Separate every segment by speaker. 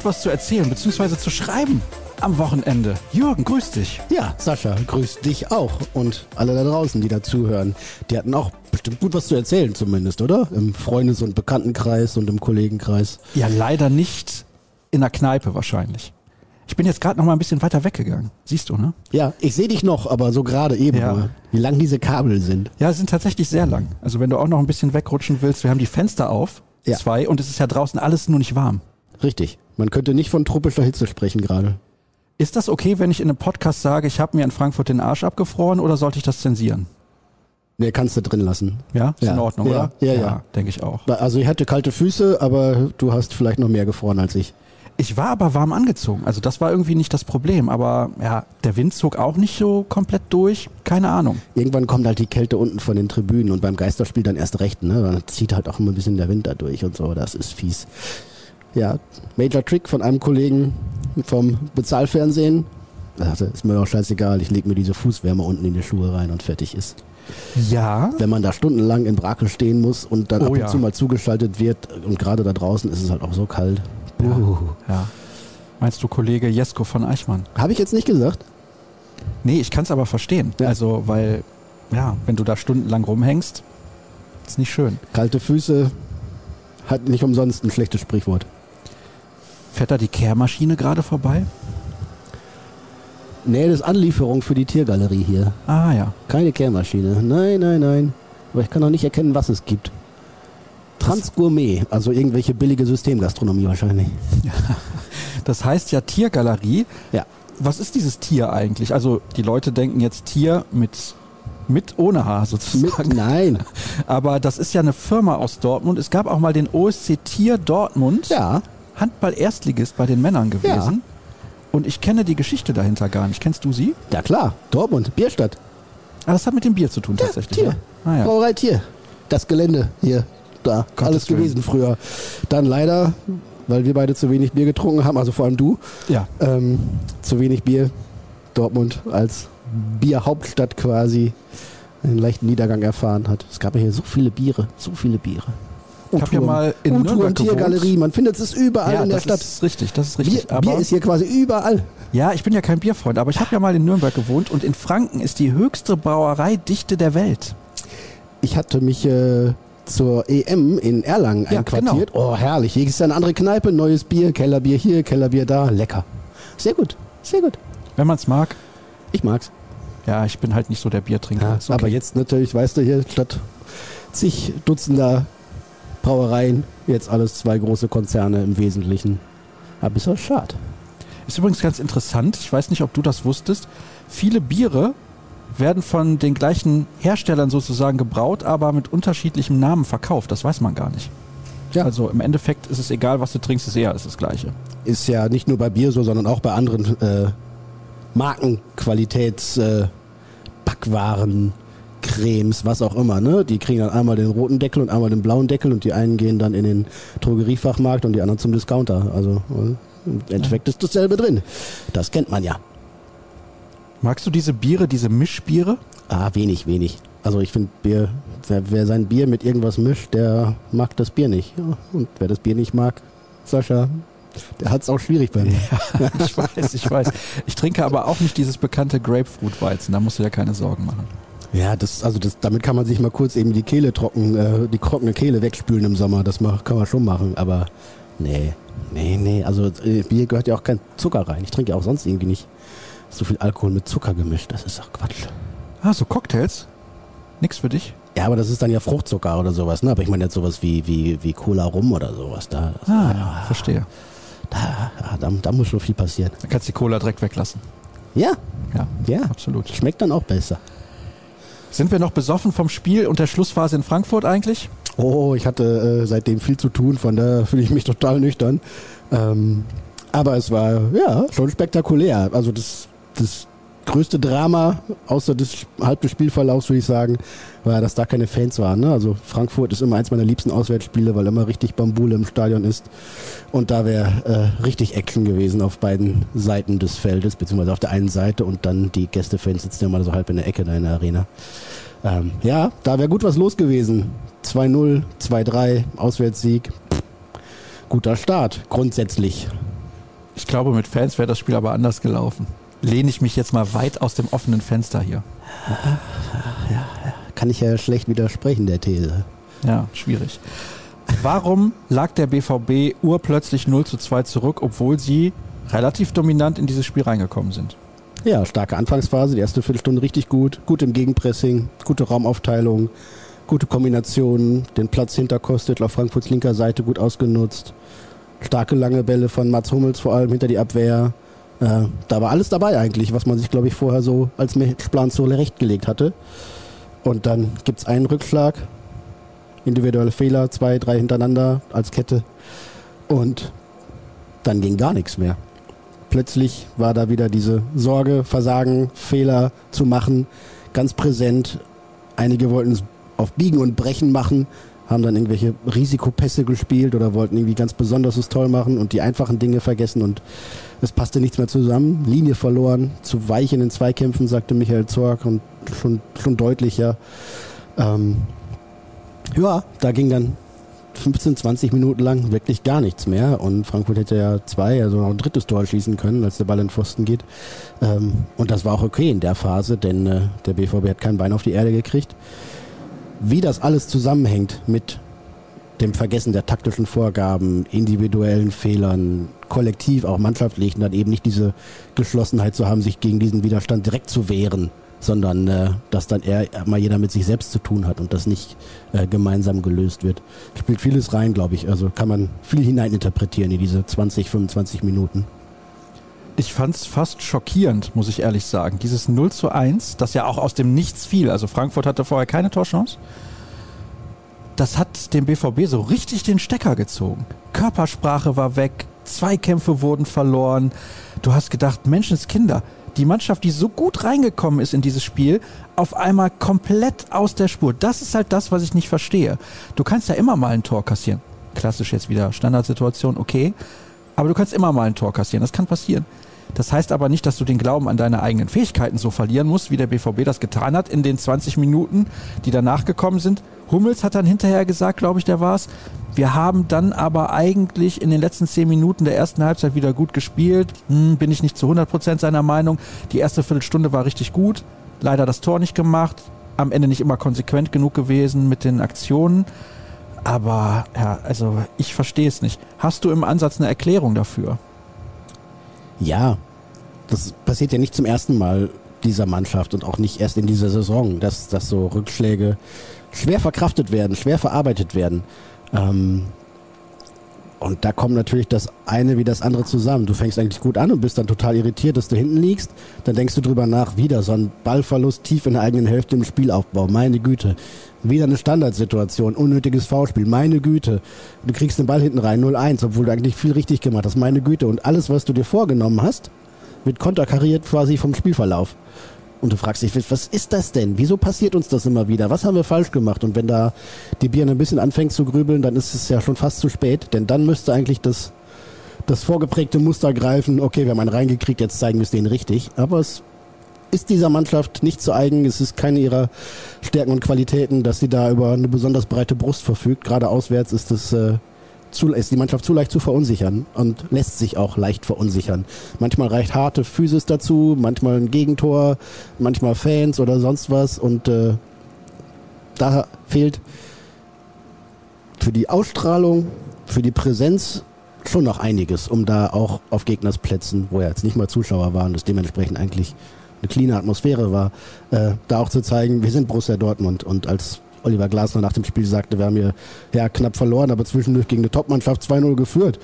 Speaker 1: Gut was zu erzählen, beziehungsweise zu schreiben am Wochenende. Jürgen, grüß dich.
Speaker 2: Ja, Sascha, grüß dich auch und alle da draußen, die da zuhören. Die hatten auch bestimmt gut was zu erzählen zumindest, oder? Im Freundes- und Bekanntenkreis und im Kollegenkreis.
Speaker 1: Ja, leider nicht in der Kneipe wahrscheinlich. Ich bin jetzt gerade noch mal ein bisschen weiter weggegangen. Siehst du, ne?
Speaker 2: Ja, ich sehe dich noch, aber so gerade eben
Speaker 1: Ja.
Speaker 2: Wie lang diese Kabel sind.
Speaker 1: Ja, sie sind tatsächlich sehr lang. Also wenn du auch noch ein bisschen wegrutschen willst, wir haben die Fenster auf,
Speaker 2: Ja.
Speaker 1: zwei, und es ist ja draußen alles nur nicht warm.
Speaker 2: Richtig. Man könnte nicht von tropischer Hitze sprechen gerade.
Speaker 1: Ist das okay, wenn ich in einem Podcast sage, ich habe mir in Frankfurt den Arsch abgefroren oder sollte ich das zensieren?
Speaker 2: Nee, kannst du drin lassen.
Speaker 1: Ja, ist
Speaker 2: Ja.
Speaker 1: in Ordnung,
Speaker 2: Ja.
Speaker 1: oder?
Speaker 2: Ja, ja.
Speaker 1: denke ich auch.
Speaker 2: Also ich hatte kalte Füße, aber du hast vielleicht noch mehr gefroren als ich.
Speaker 1: Ich war aber warm angezogen, also das war irgendwie nicht das Problem, aber ja, der Wind zog auch nicht so komplett durch, keine Ahnung.
Speaker 2: Irgendwann kommt halt die Kälte unten von den Tribünen und beim Geisterspiel dann erst recht, ne? Dann zieht halt auch immer ein bisschen der Wind da durch und so, das ist fies. Ja, Major Trick von einem Kollegen vom Bezahlfernsehen. Also ist mir auch scheißegal, ich lege mir diese Fußwärme unten in die Schuhe rein und fertig ist.
Speaker 1: Ja,
Speaker 2: Wenn man da stundenlang in Brakel stehen muss und dann
Speaker 1: Oh
Speaker 2: ab und
Speaker 1: ja.
Speaker 2: zu mal zugeschaltet wird und gerade da draußen ist es halt auch so kalt. Uh.
Speaker 1: ja. Meinst du Kollege Jesko von Eichmann?
Speaker 2: Habe ich jetzt nicht gesagt?
Speaker 1: Nee, ich kann es aber verstehen.
Speaker 2: Ja.
Speaker 1: Also, weil, ja, wenn du da stundenlang rumhängst, ist nicht schön.
Speaker 2: Kalte Füße hat nicht umsonst ein schlechtes Sprichwort.
Speaker 1: Fährt da die Kehrmaschine gerade vorbei?
Speaker 2: Nee, das ist Anlieferung für die Tiergalerie hier.
Speaker 1: Ah ja.
Speaker 2: Keine Kehrmaschine. Nein, nein, nein. Aber ich kann noch nicht erkennen, was es gibt. Transgourmet, also irgendwelche billige Systemgastronomie wahrscheinlich.
Speaker 1: Das heißt ja Tiergalerie.
Speaker 2: Ja.
Speaker 1: Was ist dieses Tier eigentlich? Also die Leute denken jetzt Tier mit mit ohne Haar
Speaker 2: Mit,
Speaker 1: sozusagen.
Speaker 2: nein.
Speaker 1: Aber das ist ja eine Firma aus Dortmund. Es gab auch mal den OSC Tier Dortmund.
Speaker 2: Ja.
Speaker 1: Handball-Erstligist bei den Männern gewesen.
Speaker 2: Ja.
Speaker 1: Und ich kenne die Geschichte dahinter gar nicht. Kennst du sie?
Speaker 2: Ja klar. Dortmund, Bierstadt.
Speaker 1: Ah, das hat mit dem Bier zu tun tatsächlich.
Speaker 2: Tier.
Speaker 1: ja? Ah, ja.
Speaker 2: Brauerei Tier. Das Gelände hier. Da.
Speaker 1: Gottes
Speaker 2: Alles gewesen früher. Dann leider, weil wir beide zu wenig Bier getrunken haben, also vor allem du,
Speaker 1: ja.
Speaker 2: ähm, zu wenig Bier. Dortmund als Bierhauptstadt quasi einen leichten Niedergang erfahren hat. Es gab ja hier so viele Biere, so viele Biere.
Speaker 1: Ich hab ja mal in
Speaker 2: U-Touren,
Speaker 1: Nürnberg.
Speaker 2: Tiergalerie, man findet es überall
Speaker 1: ja,
Speaker 2: in der
Speaker 1: das
Speaker 2: Stadt.
Speaker 1: ist richtig, das ist
Speaker 2: Bier,
Speaker 1: richtig. aber
Speaker 2: Bier ist hier quasi überall.
Speaker 1: ja, ich bin ja kein Bierfreund, aber ich habe ja mal in Nürnberg gewohnt und in Franken ist die höchste Brauereidichte der Welt.
Speaker 2: Ich hatte mich äh, zur EM in Erlangen
Speaker 1: Ja,
Speaker 2: einquartiert. Oh, herrlich. Hier ist eine andere Kneipe, neues Bier, Kellerbier hier, Kellerbier da. Lecker. Sehr gut, sehr gut.
Speaker 1: Wenn man es mag.
Speaker 2: Ich mag's.
Speaker 1: Ja, ich bin halt nicht so der Biertrinker.
Speaker 2: Ja,
Speaker 1: okay.
Speaker 2: Aber jetzt natürlich, weißt du, hier statt zig Dutzender Brauereien, jetzt alles zwei große Konzerne im Wesentlichen. Aber ist auch schade.
Speaker 1: Ist übrigens ganz interessant, ich weiß nicht, ob du das wusstest. Viele Biere werden von den gleichen Herstellern sozusagen gebraut, aber mit unterschiedlichem Namen verkauft. Das weiß man gar nicht.
Speaker 2: Ja.
Speaker 1: Also im Endeffekt ist es egal, was du trinkst, ist eher das Gleiche.
Speaker 2: Ist ja nicht nur bei Bier so, sondern auch bei anderen äh, Markenqualitäts, äh, Backwaren, Cremes, was auch immer. Ne? Die kriegen dann einmal den roten Deckel und einmal den blauen Deckel und die einen gehen dann in den Drogeriefachmarkt und die anderen zum Discounter. Also äh, im Endeffekt ist dasselbe drin. Das kennt man ja.
Speaker 1: Magst du diese Biere, diese Mischbiere?
Speaker 2: Ah, wenig, wenig. Also ich finde Bier, wer, wer sein Bier mit irgendwas mischt, der mag das Bier nicht. Ja, und wer das Bier nicht mag, Sascha, der hat es auch schwierig bei mir.
Speaker 1: ich weiß, ich weiß. Ich trinke aber auch nicht dieses bekannte Grapefruit-Weizen. Da musst du dir keine Sorgen machen.
Speaker 2: Ja, das, also das, damit kann man sich mal kurz eben die Kehle trocken, äh, die trockene Kehle wegspülen im Sommer. Das mach, kann man schon machen, aber nee, nee, nee. Also äh, Bier gehört ja auch kein Zucker rein. Ich trinke ja auch sonst irgendwie nicht so viel Alkohol mit Zucker gemischt. Das ist doch Quatsch.
Speaker 1: Ah, so Cocktails? Nix für dich?
Speaker 2: Ja, aber das ist dann ja Fruchtzucker oder sowas, ne? Aber ich meine jetzt sowas wie, wie, wie Cola Rum oder sowas. Da,
Speaker 1: Ah, ja, verstehe.
Speaker 2: Da, da, da muss schon viel passieren.
Speaker 1: Dann kannst du die Cola direkt weglassen.
Speaker 2: Ja,
Speaker 1: Ja,
Speaker 2: ja.
Speaker 1: absolut.
Speaker 2: Schmeckt dann auch besser.
Speaker 1: Sind wir noch besoffen vom Spiel und der Schlussphase in Frankfurt eigentlich?
Speaker 2: Oh, ich hatte äh, seitdem viel zu tun, von daher fühle ich mich total nüchtern. Ähm, aber es war ja schon spektakulär. Also das, das größte Drama außer des halb des Spielverlaufs, würde ich sagen, war, dass da keine Fans waren. Ne? Also Frankfurt ist immer eins meiner liebsten Auswärtsspiele, weil immer richtig Bambule im Stadion ist. Und da wäre äh, richtig Action gewesen auf beiden Seiten des Feldes, beziehungsweise auf der einen Seite und dann die Gästefans sitzen ja mal so halb in der Ecke da in der Arena. Ähm, ja, da wäre gut was los gewesen. 2-0, 2-3, Auswärtssieg. guter Start, grundsätzlich.
Speaker 1: Ich glaube, mit Fans wäre das Spiel aber anders gelaufen. Lehne ich mich jetzt mal weit aus dem offenen Fenster hier.
Speaker 2: Ja, kann ich ja schlecht widersprechen, der These.
Speaker 1: Ja, schwierig. Warum lag der BVB urplötzlich 0 zu 2 zurück, obwohl sie relativ dominant in dieses Spiel reingekommen sind?
Speaker 2: Ja, starke Anfangsphase, die erste Viertelstunde richtig gut, gut im Gegenpressing, gute Raumaufteilung, gute Kombinationen, den Platz hinter Kostic auf Frankfurts linker Seite gut ausgenutzt, starke lange Bälle von Mats Hummels vor allem hinter die Abwehr. Äh, da war alles dabei eigentlich, was man sich, glaube ich, vorher so als Matchplan rechtgelegt hatte. Und dann gibt es einen Rückschlag, individuelle Fehler, zwei, drei hintereinander als Kette. Und dann ging gar nichts mehr. Plötzlich war da wieder diese Sorge, Versagen, Fehler zu machen, ganz präsent. Einige wollten es auf Biegen und Brechen machen, haben dann irgendwelche Risikopässe gespielt oder wollten irgendwie ganz besonderes toll machen und die einfachen Dinge vergessen und es passte nichts mehr zusammen. Linie verloren, zu weich in den Zweikämpfen, sagte Michael Zorg und schon, schon deutlicher. Ähm, ja, da ging dann 15, 20 Minuten lang wirklich gar nichts mehr. Und Frankfurt hätte ja zwei, also noch ein drittes Tor schießen können, als der Ball in den Pfosten geht. Ähm, und das war auch okay in der Phase, denn äh, der BVB hat kein Bein auf die Erde gekriegt. Wie das alles zusammenhängt mit dem Vergessen der taktischen Vorgaben, individuellen Fehlern, kollektiv, auch mannschaftlich, und dann eben nicht diese Geschlossenheit zu haben, sich gegen diesen Widerstand direkt zu wehren sondern äh, dass dann eher mal jeder mit sich selbst zu tun hat und das nicht äh, gemeinsam gelöst wird. Spielt vieles rein, glaube ich. Also kann man viel hineininterpretieren in diese 20, 25 Minuten.
Speaker 1: Ich fand es fast schockierend, muss ich ehrlich sagen. Dieses 0 zu 1, das ja auch aus dem Nichts fiel. Also Frankfurt hatte vorher keine Torchance. Das hat dem BVB so richtig den Stecker gezogen. Körpersprache war weg, Zweikämpfe wurden verloren. Du hast gedacht, Menschenskinder, die Mannschaft, die so gut reingekommen ist in dieses Spiel, auf einmal komplett aus der Spur. Das ist halt das, was ich nicht verstehe. Du kannst ja immer mal ein Tor kassieren. Klassisch jetzt wieder Standardsituation, okay. Aber du kannst immer mal ein Tor kassieren. Das kann passieren. Das heißt aber nicht, dass du den Glauben an deine eigenen Fähigkeiten so verlieren musst, wie der BVB das getan hat in den 20 Minuten, die danach gekommen sind. Hummels hat dann hinterher gesagt, glaube ich, der war's. Wir haben dann aber eigentlich in den letzten 10 Minuten der ersten Halbzeit wieder gut gespielt. Hm, bin ich nicht zu 100% seiner Meinung. Die erste Viertelstunde war richtig gut. Leider das Tor nicht gemacht. Am Ende nicht immer konsequent genug gewesen mit den Aktionen. Aber ja, also ich verstehe es nicht. Hast du im Ansatz eine Erklärung dafür?
Speaker 2: Ja, das passiert ja nicht zum ersten Mal dieser Mannschaft und auch nicht erst in dieser Saison, dass, dass so Rückschläge schwer verkraftet werden, schwer verarbeitet werden. Ähm, und da kommt natürlich das eine wie das andere zusammen. Du fängst eigentlich gut an und bist dann total irritiert, dass du hinten liegst. Dann denkst du drüber nach, wieder so ein Ballverlust tief in der eigenen Hälfte im Spielaufbau. Meine Güte. Wieder eine Standardsituation, unnötiges Foulspiel. Meine Güte. Du kriegst den Ball hinten rein, 0-1, obwohl du eigentlich viel richtig gemacht hast. Meine Güte. Und alles, was du dir vorgenommen hast, wird konterkariert quasi vom Spielverlauf. Und du fragst dich, was ist das denn? Wieso passiert uns das immer wieder? Was haben wir falsch gemacht? Und wenn da die Birne ein bisschen anfängt zu grübeln, dann ist es ja schon fast zu spät, denn dann müsste eigentlich das, das vorgeprägte Muster greifen. Okay, wir haben einen reingekriegt, jetzt zeigen wir es denen richtig. Aber es ist dieser Mannschaft nicht zu eigen. Es ist keine ihrer Stärken und Qualitäten, dass sie da über eine besonders breite Brust verfügt. Gerade auswärts ist es äh, zu, ist die Mannschaft zu leicht zu verunsichern und lässt sich auch leicht verunsichern. Manchmal reicht harte Physis dazu, manchmal ein Gegentor, manchmal Fans oder sonst was und äh, da fehlt für die Ausstrahlung, für die Präsenz schon noch einiges, um da auch auf Gegners Plätzen, wo ja jetzt nicht mal Zuschauer waren, das dementsprechend eigentlich eine cleane Atmosphäre war, äh, da auch zu zeigen, wir sind Borussia Dortmund und als Oliver Glasner nach dem Spiel sagte, wir haben hier ja knapp verloren, aber zwischendurch gegen eine Topmannschaft 2-0 geführt.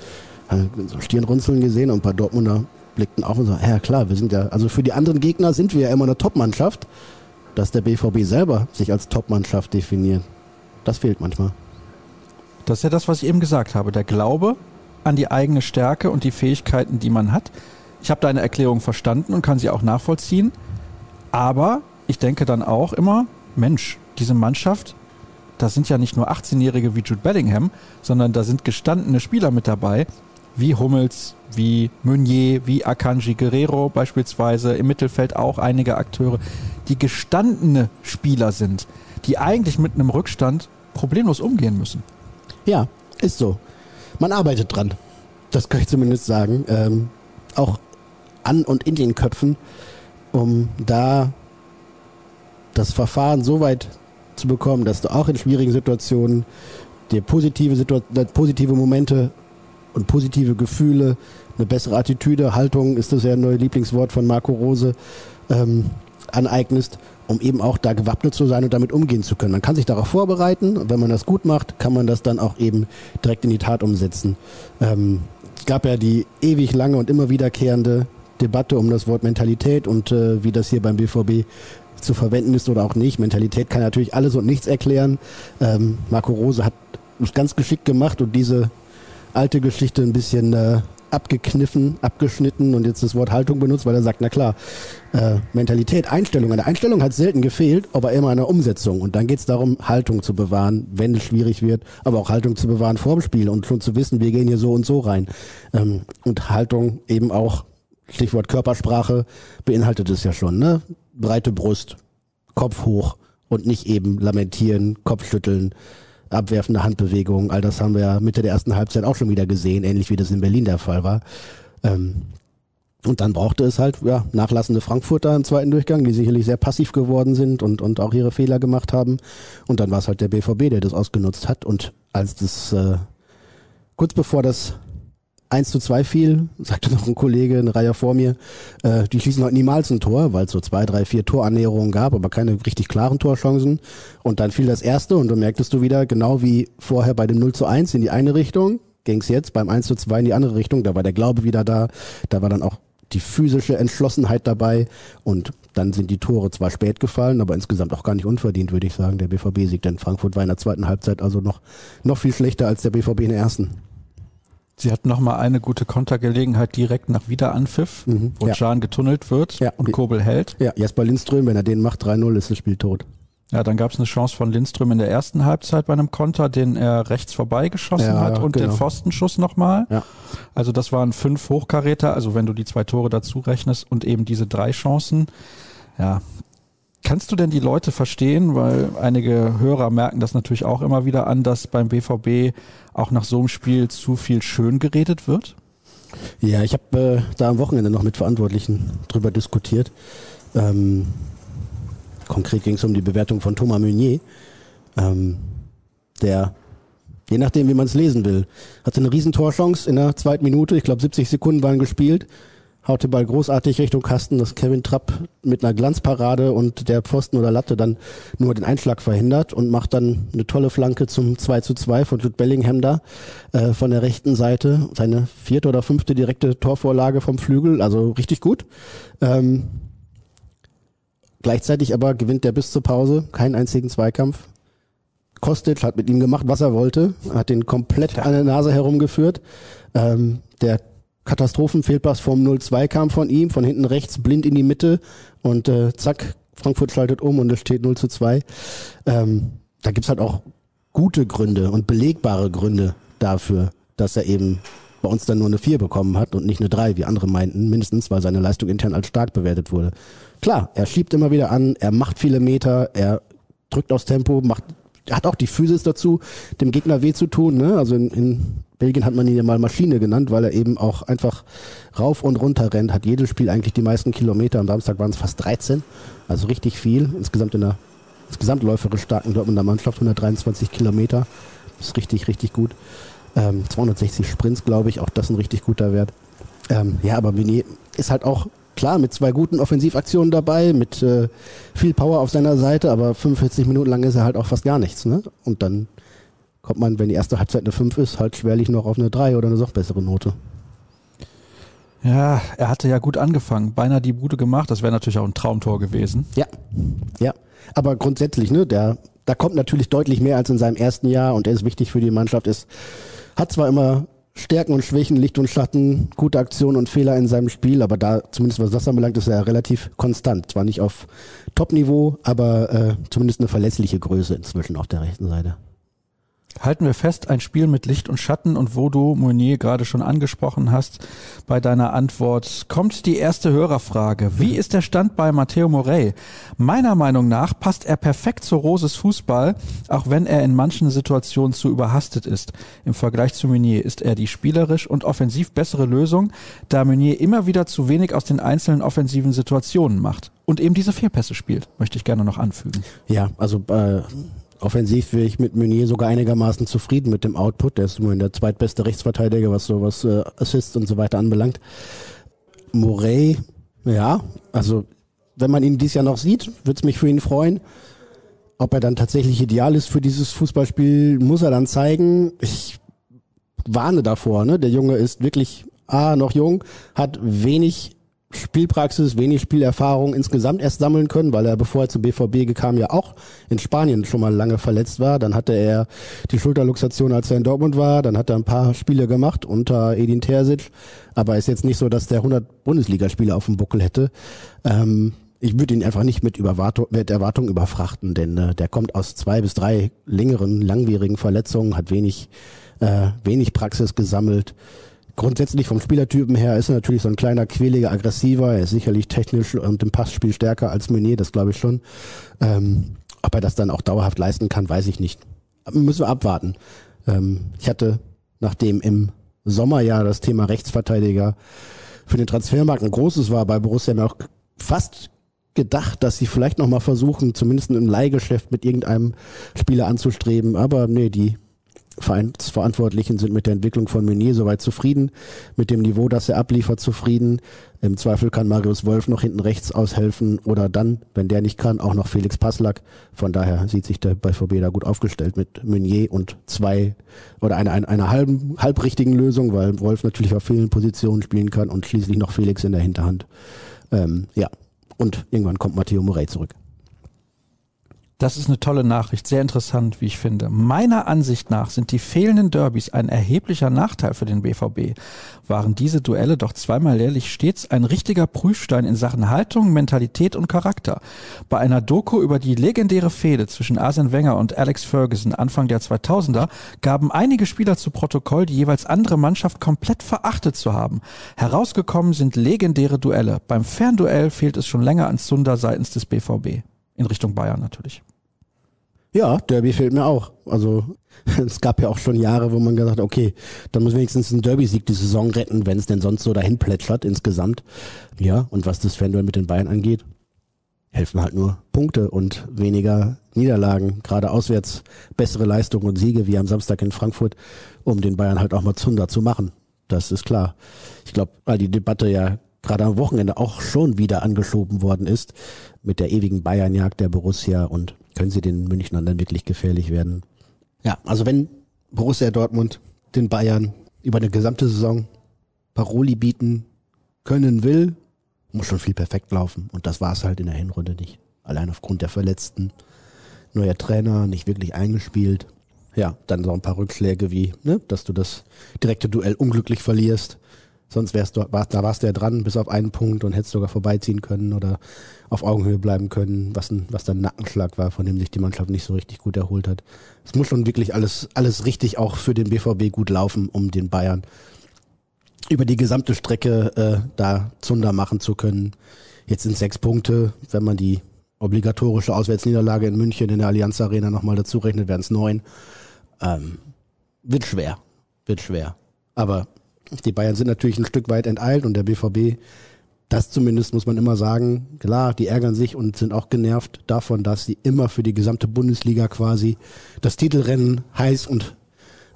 Speaker 2: So Stirnrunzeln gesehen und ein paar Dortmunder blickten auch und so, ja klar, wir sind ja, also für die anderen Gegner sind wir ja immer eine Topmannschaft. Dass der BVB selber sich als Topmannschaft definiert, das fehlt manchmal.
Speaker 1: Das ist ja das, was ich eben gesagt habe. Der Glaube an die eigene Stärke und die Fähigkeiten, die man hat. Ich habe deine Erklärung verstanden und kann sie auch nachvollziehen. Aber ich denke dann auch immer, Mensch, diese Mannschaft, da sind ja nicht nur 18-Jährige wie Jude Bellingham, sondern da sind gestandene Spieler mit dabei, wie Hummels, wie Meunier, wie Akanji Guerrero beispielsweise, im Mittelfeld auch einige Akteure, die gestandene Spieler sind, die eigentlich mit einem Rückstand problemlos umgehen müssen.
Speaker 2: Ja, ist so. man arbeitet dran. Das kann ich zumindest sagen. Ähm, auch an und in den Köpfen, um da das Verfahren so weit zu bekommen, dass du auch in schwierigen Situationen dir positive, Situ positive Momente und positive Gefühle, eine bessere Attitüde, Haltung ist das ja ein neues Lieblingswort von Marco Rose, ähm, aneignest, um eben auch da gewappnet zu sein und damit umgehen zu können. Man kann sich darauf vorbereiten und wenn man das gut macht, kann man das dann auch eben direkt in die Tat umsetzen. Ähm, es gab ja die ewig lange und immer wiederkehrende Debatte um das Wort Mentalität und äh, wie das hier beim BVB zu verwenden ist oder auch nicht. Mentalität kann natürlich alles und nichts erklären. Ähm, Marco Rose hat es ganz geschickt gemacht und diese alte Geschichte ein bisschen äh, abgekniffen, abgeschnitten und jetzt das Wort Haltung benutzt, weil er sagt, na klar, äh, Mentalität, Einstellung. An der Einstellung hat selten gefehlt, aber immer an der Umsetzung. Und dann geht es darum, Haltung zu bewahren, wenn es schwierig wird, aber auch Haltung zu bewahren vor dem Spiel und schon zu wissen, wir gehen hier so und so rein. Ähm, und Haltung eben auch, Stichwort Körpersprache, beinhaltet es ja schon, ne? breite Brust, Kopf hoch und nicht eben lamentieren, Kopfschütteln, abwerfende Handbewegungen. All das haben wir ja Mitte der ersten Halbzeit auch schon wieder gesehen, ähnlich wie das in Berlin der Fall war. Ähm, und dann brauchte es halt ja, nachlassende Frankfurter im zweiten Durchgang, die sicherlich sehr passiv geworden sind und, und auch ihre Fehler gemacht haben. Und dann war es halt der BVB, der das ausgenutzt hat. Und als das äh, kurz bevor das 1 zu 2 fiel, sagte noch ein Kollege, eine Reihe vor mir, äh, die schießen heute niemals ein Tor, weil es so zwei, drei, vier Torannäherungen gab, aber keine richtig klaren Torchancen. Und dann fiel das erste und dann merktest du wieder, genau wie vorher bei dem 0 zu 1 in die eine Richtung, ging es jetzt beim 1 zu 2 in die andere Richtung, da war der Glaube wieder da, da war dann auch die physische Entschlossenheit dabei und dann sind die Tore zwar spät gefallen, aber insgesamt auch gar nicht unverdient, würde ich sagen. Der BVB siegt in Frankfurt war in der zweiten Halbzeit also noch, noch viel schlechter als der BVB in der ersten.
Speaker 1: Sie hatten noch mal eine gute Kontergelegenheit direkt nach Wiederanpfiff, mhm, wo ja. Can getunnelt wird ja. und Kobel hält.
Speaker 2: Ja, Jesper Lindström, wenn er den macht, 3-0 ist das Spiel tot.
Speaker 1: Ja, dann gab es eine Chance von Lindström in der ersten Halbzeit bei einem Konter, den er rechts vorbeigeschossen ja, hat und genau. den Pfostenschuss nochmal. Ja. Also das waren fünf Hochkaräter, also wenn du die zwei Tore dazu rechnest und eben diese drei Chancen. Ja, Kannst du denn die Leute verstehen, weil einige Hörer merken das natürlich auch immer wieder an, dass beim BVB auch nach so einem Spiel zu viel schön geredet wird?
Speaker 2: Ja, ich habe äh, da am Wochenende noch mit Verantwortlichen drüber diskutiert. Ähm, konkret ging es um die Bewertung von Thomas Meunier, ähm, der, je nachdem wie man es lesen will, hatte eine Riesentorchance in der zweiten Minute. Ich glaube 70 Sekunden waren gespielt haut den Ball großartig Richtung Kasten, dass Kevin Trapp mit einer Glanzparade und der Pfosten oder Latte dann nur den Einschlag verhindert und macht dann eine tolle Flanke zum 2 zu 2 von Jude Bellingham da äh, von der rechten Seite. Seine vierte oder fünfte direkte Torvorlage vom Flügel, also richtig gut. Ähm, gleichzeitig aber gewinnt der bis zur Pause keinen einzigen Zweikampf. Kostic hat mit ihm gemacht, was er wollte, hat den komplett an der Nase herumgeführt. Ähm, der Katastrophenfehlpass vom 0-2 kam von ihm, von hinten rechts blind in die Mitte und äh, zack, Frankfurt schaltet um und es steht 0 zu 2. Ähm, da gibt's halt auch gute Gründe und belegbare Gründe dafür, dass er eben bei uns dann nur eine 4 bekommen hat und nicht eine 3, wie andere meinten, mindestens, weil seine Leistung intern als stark bewertet wurde. Klar, er schiebt immer wieder an, er macht viele Meter, er drückt aufs Tempo, macht, hat auch die Physis dazu, dem Gegner weh zu tun. Ne? Also in, in Belgien hat man ihn ja mal Maschine genannt, weil er eben auch einfach rauf und runter rennt, hat jedes Spiel eigentlich die meisten Kilometer. Am Samstag waren es fast 13, also richtig viel. Insgesamt in der insgesamt läuferisch starken Dortmunder Mannschaft 123 Kilometer. Ist richtig, richtig gut. Ähm, 260 Sprints, glaube ich, auch das ein richtig guter Wert. Ähm, ja, aber Meunier ist halt auch klar mit zwei guten Offensivaktionen dabei, mit äh, viel Power auf seiner Seite, aber 45 Minuten lang ist er halt auch fast gar nichts. Ne? Und dann kommt man, wenn die erste Halbzeit eine 5 ist, halt schwerlich noch auf eine 3 oder eine noch bessere Note.
Speaker 1: Ja, er hatte ja gut angefangen, beinahe die Bude gemacht, das wäre natürlich auch ein Traumtor gewesen.
Speaker 2: Ja, ja. Aber grundsätzlich, ne, der, da kommt natürlich deutlich mehr als in seinem ersten Jahr und er ist wichtig für die Mannschaft, ist, hat zwar immer Stärken und Schwächen, Licht und Schatten, gute Aktionen und Fehler in seinem Spiel, aber da, zumindest was das anbelangt, ist er relativ konstant. Zwar nicht auf Top-Niveau, aber äh, zumindest eine verlässliche Größe inzwischen auf der rechten Seite.
Speaker 1: Halten wir fest, ein Spiel mit Licht und Schatten und wo du Meunier gerade schon angesprochen hast bei deiner Antwort, kommt die erste Hörerfrage. Wie ist der Stand bei Matteo Morey? Meiner Meinung nach passt er perfekt zu Roses Fußball, auch wenn er in manchen Situationen zu überhastet ist. Im Vergleich zu Meunier ist er die spielerisch und offensiv bessere Lösung, da Meunier immer wieder zu wenig aus den einzelnen offensiven Situationen macht und eben diese Vierpässe spielt, möchte ich gerne noch anfügen.
Speaker 2: Ja, also äh, offensiv wäre ich mit Meunier sogar einigermaßen zufrieden mit dem Output. Der ist immerhin der zweitbeste Rechtsverteidiger, was so was äh, Assists und so weiter anbelangt. Morey, ja, also wenn man ihn dieses Jahr noch sieht, würde es mich für ihn freuen. Ob er dann tatsächlich ideal ist für dieses Fußballspiel, muss er dann zeigen. Ich warne davor, ne? Der Junge ist wirklich A, noch jung, hat wenig Spielpraxis, wenig Spielerfahrung insgesamt erst sammeln können, weil er, bevor er zum BVB kam, ja auch in Spanien schon mal lange verletzt war. Dann hatte er die Schulterluxation, als er in Dortmund war. Dann hat er ein paar Spiele gemacht unter Edin Terzic. Aber ist jetzt nicht so, dass der 100 Bundesligaspiele auf dem Buckel hätte. Ähm, ich würde ihn einfach nicht mit, Überwartung, mit Erwartung überfrachten, denn äh, der kommt aus zwei bis drei längeren, langwierigen Verletzungen, hat wenig, äh, wenig Praxis gesammelt grundsätzlich vom Spielertypen her ist er natürlich so ein kleiner, quäliger, aggressiver. Er ist sicherlich technisch und im Passspiel stärker als Meunier, das glaube ich schon. Ähm, ob er das dann auch dauerhaft leisten kann, weiß ich nicht. Müssen wir abwarten. Ähm, ich hatte, nachdem im Sommerjahr das Thema Rechtsverteidiger für den Transfermarkt ein großes war, bei Borussia mir auch fast gedacht, dass sie vielleicht nochmal versuchen, zumindest im Leihgeschäft mit irgendeinem Spieler anzustreben. Aber nee, die Vereinsverantwortlichen sind mit der Entwicklung von Meunier soweit zufrieden, mit dem Niveau, das er abliefert, zufrieden. Im Zweifel kann Marius Wolf noch hinten rechts aushelfen oder dann, wenn der nicht kann, auch noch Felix Passlack. Von daher sieht sich der BVB da gut aufgestellt mit Meunier und zwei oder einer eine, eine halben, halbrichtigen Lösung, weil Wolf natürlich auf vielen Positionen spielen kann und schließlich noch Felix in der Hinterhand. Ähm, ja, und irgendwann kommt Matteo Morey zurück.
Speaker 1: Das ist eine tolle Nachricht, sehr interessant, wie ich finde. Meiner Ansicht nach sind die fehlenden Derbys ein erheblicher Nachteil für den BVB. Waren diese Duelle doch zweimal jährlich stets ein richtiger Prüfstein in Sachen Haltung, Mentalität und Charakter. Bei einer Doku über die legendäre Fehde zwischen Arsene Wenger und Alex Ferguson Anfang der 2000er gaben einige Spieler zu Protokoll, die jeweils andere Mannschaft komplett verachtet zu haben. Herausgekommen sind legendäre Duelle. Beim Fernduell fehlt es schon länger an Zunder seitens des BVB. In Richtung Bayern natürlich.
Speaker 2: Ja, Derby fehlt mir auch. Also es gab ja auch schon Jahre, wo man gesagt hat, okay, dann muss wenigstens ein Derby-Sieg die Saison retten, wenn es denn sonst so dahin plätschert insgesamt. Ja, und was das Fanduell mit den Bayern angeht, helfen halt nur Punkte und weniger Niederlagen, gerade auswärts bessere Leistungen und Siege wie am Samstag in Frankfurt, um den Bayern halt auch mal Zunder zu machen. Das ist klar. Ich glaube, weil die Debatte ja gerade am Wochenende auch schon wieder angeschoben worden ist mit der ewigen Bayernjagd der Borussia und können sie den Münchnern dann wirklich gefährlich werden. Ja, also wenn Borussia Dortmund den Bayern über eine gesamte Saison Paroli bieten können will, muss schon viel perfekt laufen und das war es halt in der Hinrunde nicht. Allein aufgrund der Verletzten, neuer Trainer, nicht wirklich eingespielt. Ja, dann so ein paar Rückschläge wie, ne, dass du das direkte Duell unglücklich verlierst Sonst wärst du, war, da warst du ja dran, bis auf einen Punkt und hättest sogar vorbeiziehen können oder auf Augenhöhe bleiben können, was, ein, was dann Nackenschlag war, von dem sich die Mannschaft nicht so richtig gut erholt hat. Es muss schon wirklich alles, alles richtig auch für den BVB gut laufen, um den Bayern über die gesamte Strecke äh, da Zunder machen zu können. Jetzt sind sechs Punkte, wenn man die obligatorische Auswärtsniederlage in München in der Allianz Arena nochmal dazu rechnet, wären es neun. Ähm, wird schwer, wird schwer. Aber die Bayern sind natürlich ein Stück weit enteilt und der BVB, das zumindest muss man immer sagen, klar, die ärgern sich und sind auch genervt davon, dass sie immer für die gesamte Bundesliga quasi das Titelrennen heiß und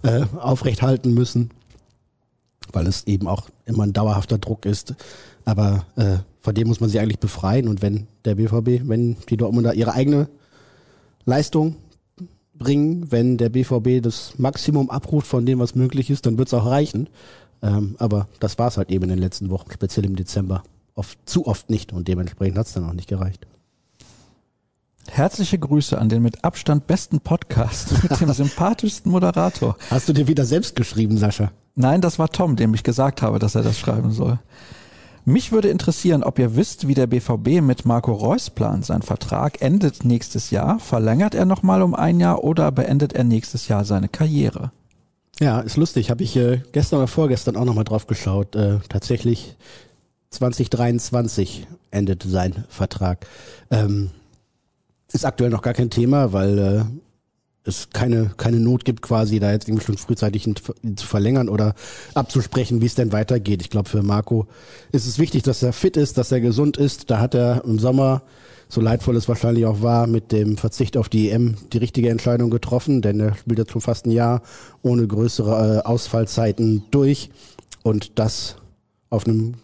Speaker 2: äh, aufrecht halten müssen, weil es eben auch immer ein dauerhafter Druck ist. Aber äh, von dem muss man sich eigentlich befreien und wenn der BVB, wenn die Dortmunder ihre eigene Leistung bringen, wenn der BVB das Maximum abruft von dem, was möglich ist, dann wird es auch reichen. Ähm, aber das war es halt eben in den letzten Wochen, speziell im Dezember. Oft, zu oft nicht und dementsprechend hat es dann auch nicht gereicht.
Speaker 1: Herzliche Grüße an den mit Abstand besten Podcast mit dem sympathischsten Moderator.
Speaker 2: Hast du dir wieder selbst geschrieben, Sascha?
Speaker 1: Nein, das war Tom, dem ich gesagt habe, dass er das schreiben soll. Mich würde interessieren, ob ihr wisst, wie der BVB mit Marco Reus plant. Sein Vertrag endet nächstes Jahr. Verlängert er nochmal um ein Jahr oder beendet er nächstes Jahr seine Karriere?
Speaker 2: Ja, ist lustig. Habe ich äh, gestern oder vorgestern auch nochmal drauf geschaut. Äh, tatsächlich 2023 endet sein Vertrag. Ähm, ist aktuell noch gar kein Thema, weil äh, es keine, keine Not gibt, quasi da jetzt irgendwie schon frühzeitig ihn zu verlängern oder abzusprechen, wie es denn weitergeht. Ich glaube, für Marco ist es wichtig, dass er fit ist, dass er gesund ist. Da hat er im Sommer, so leidvoll es wahrscheinlich auch war, mit dem Verzicht auf die EM die richtige Entscheidung getroffen, denn er spielt jetzt schon fast ein Jahr ohne größere äh, Ausfallzeiten durch und das auf einem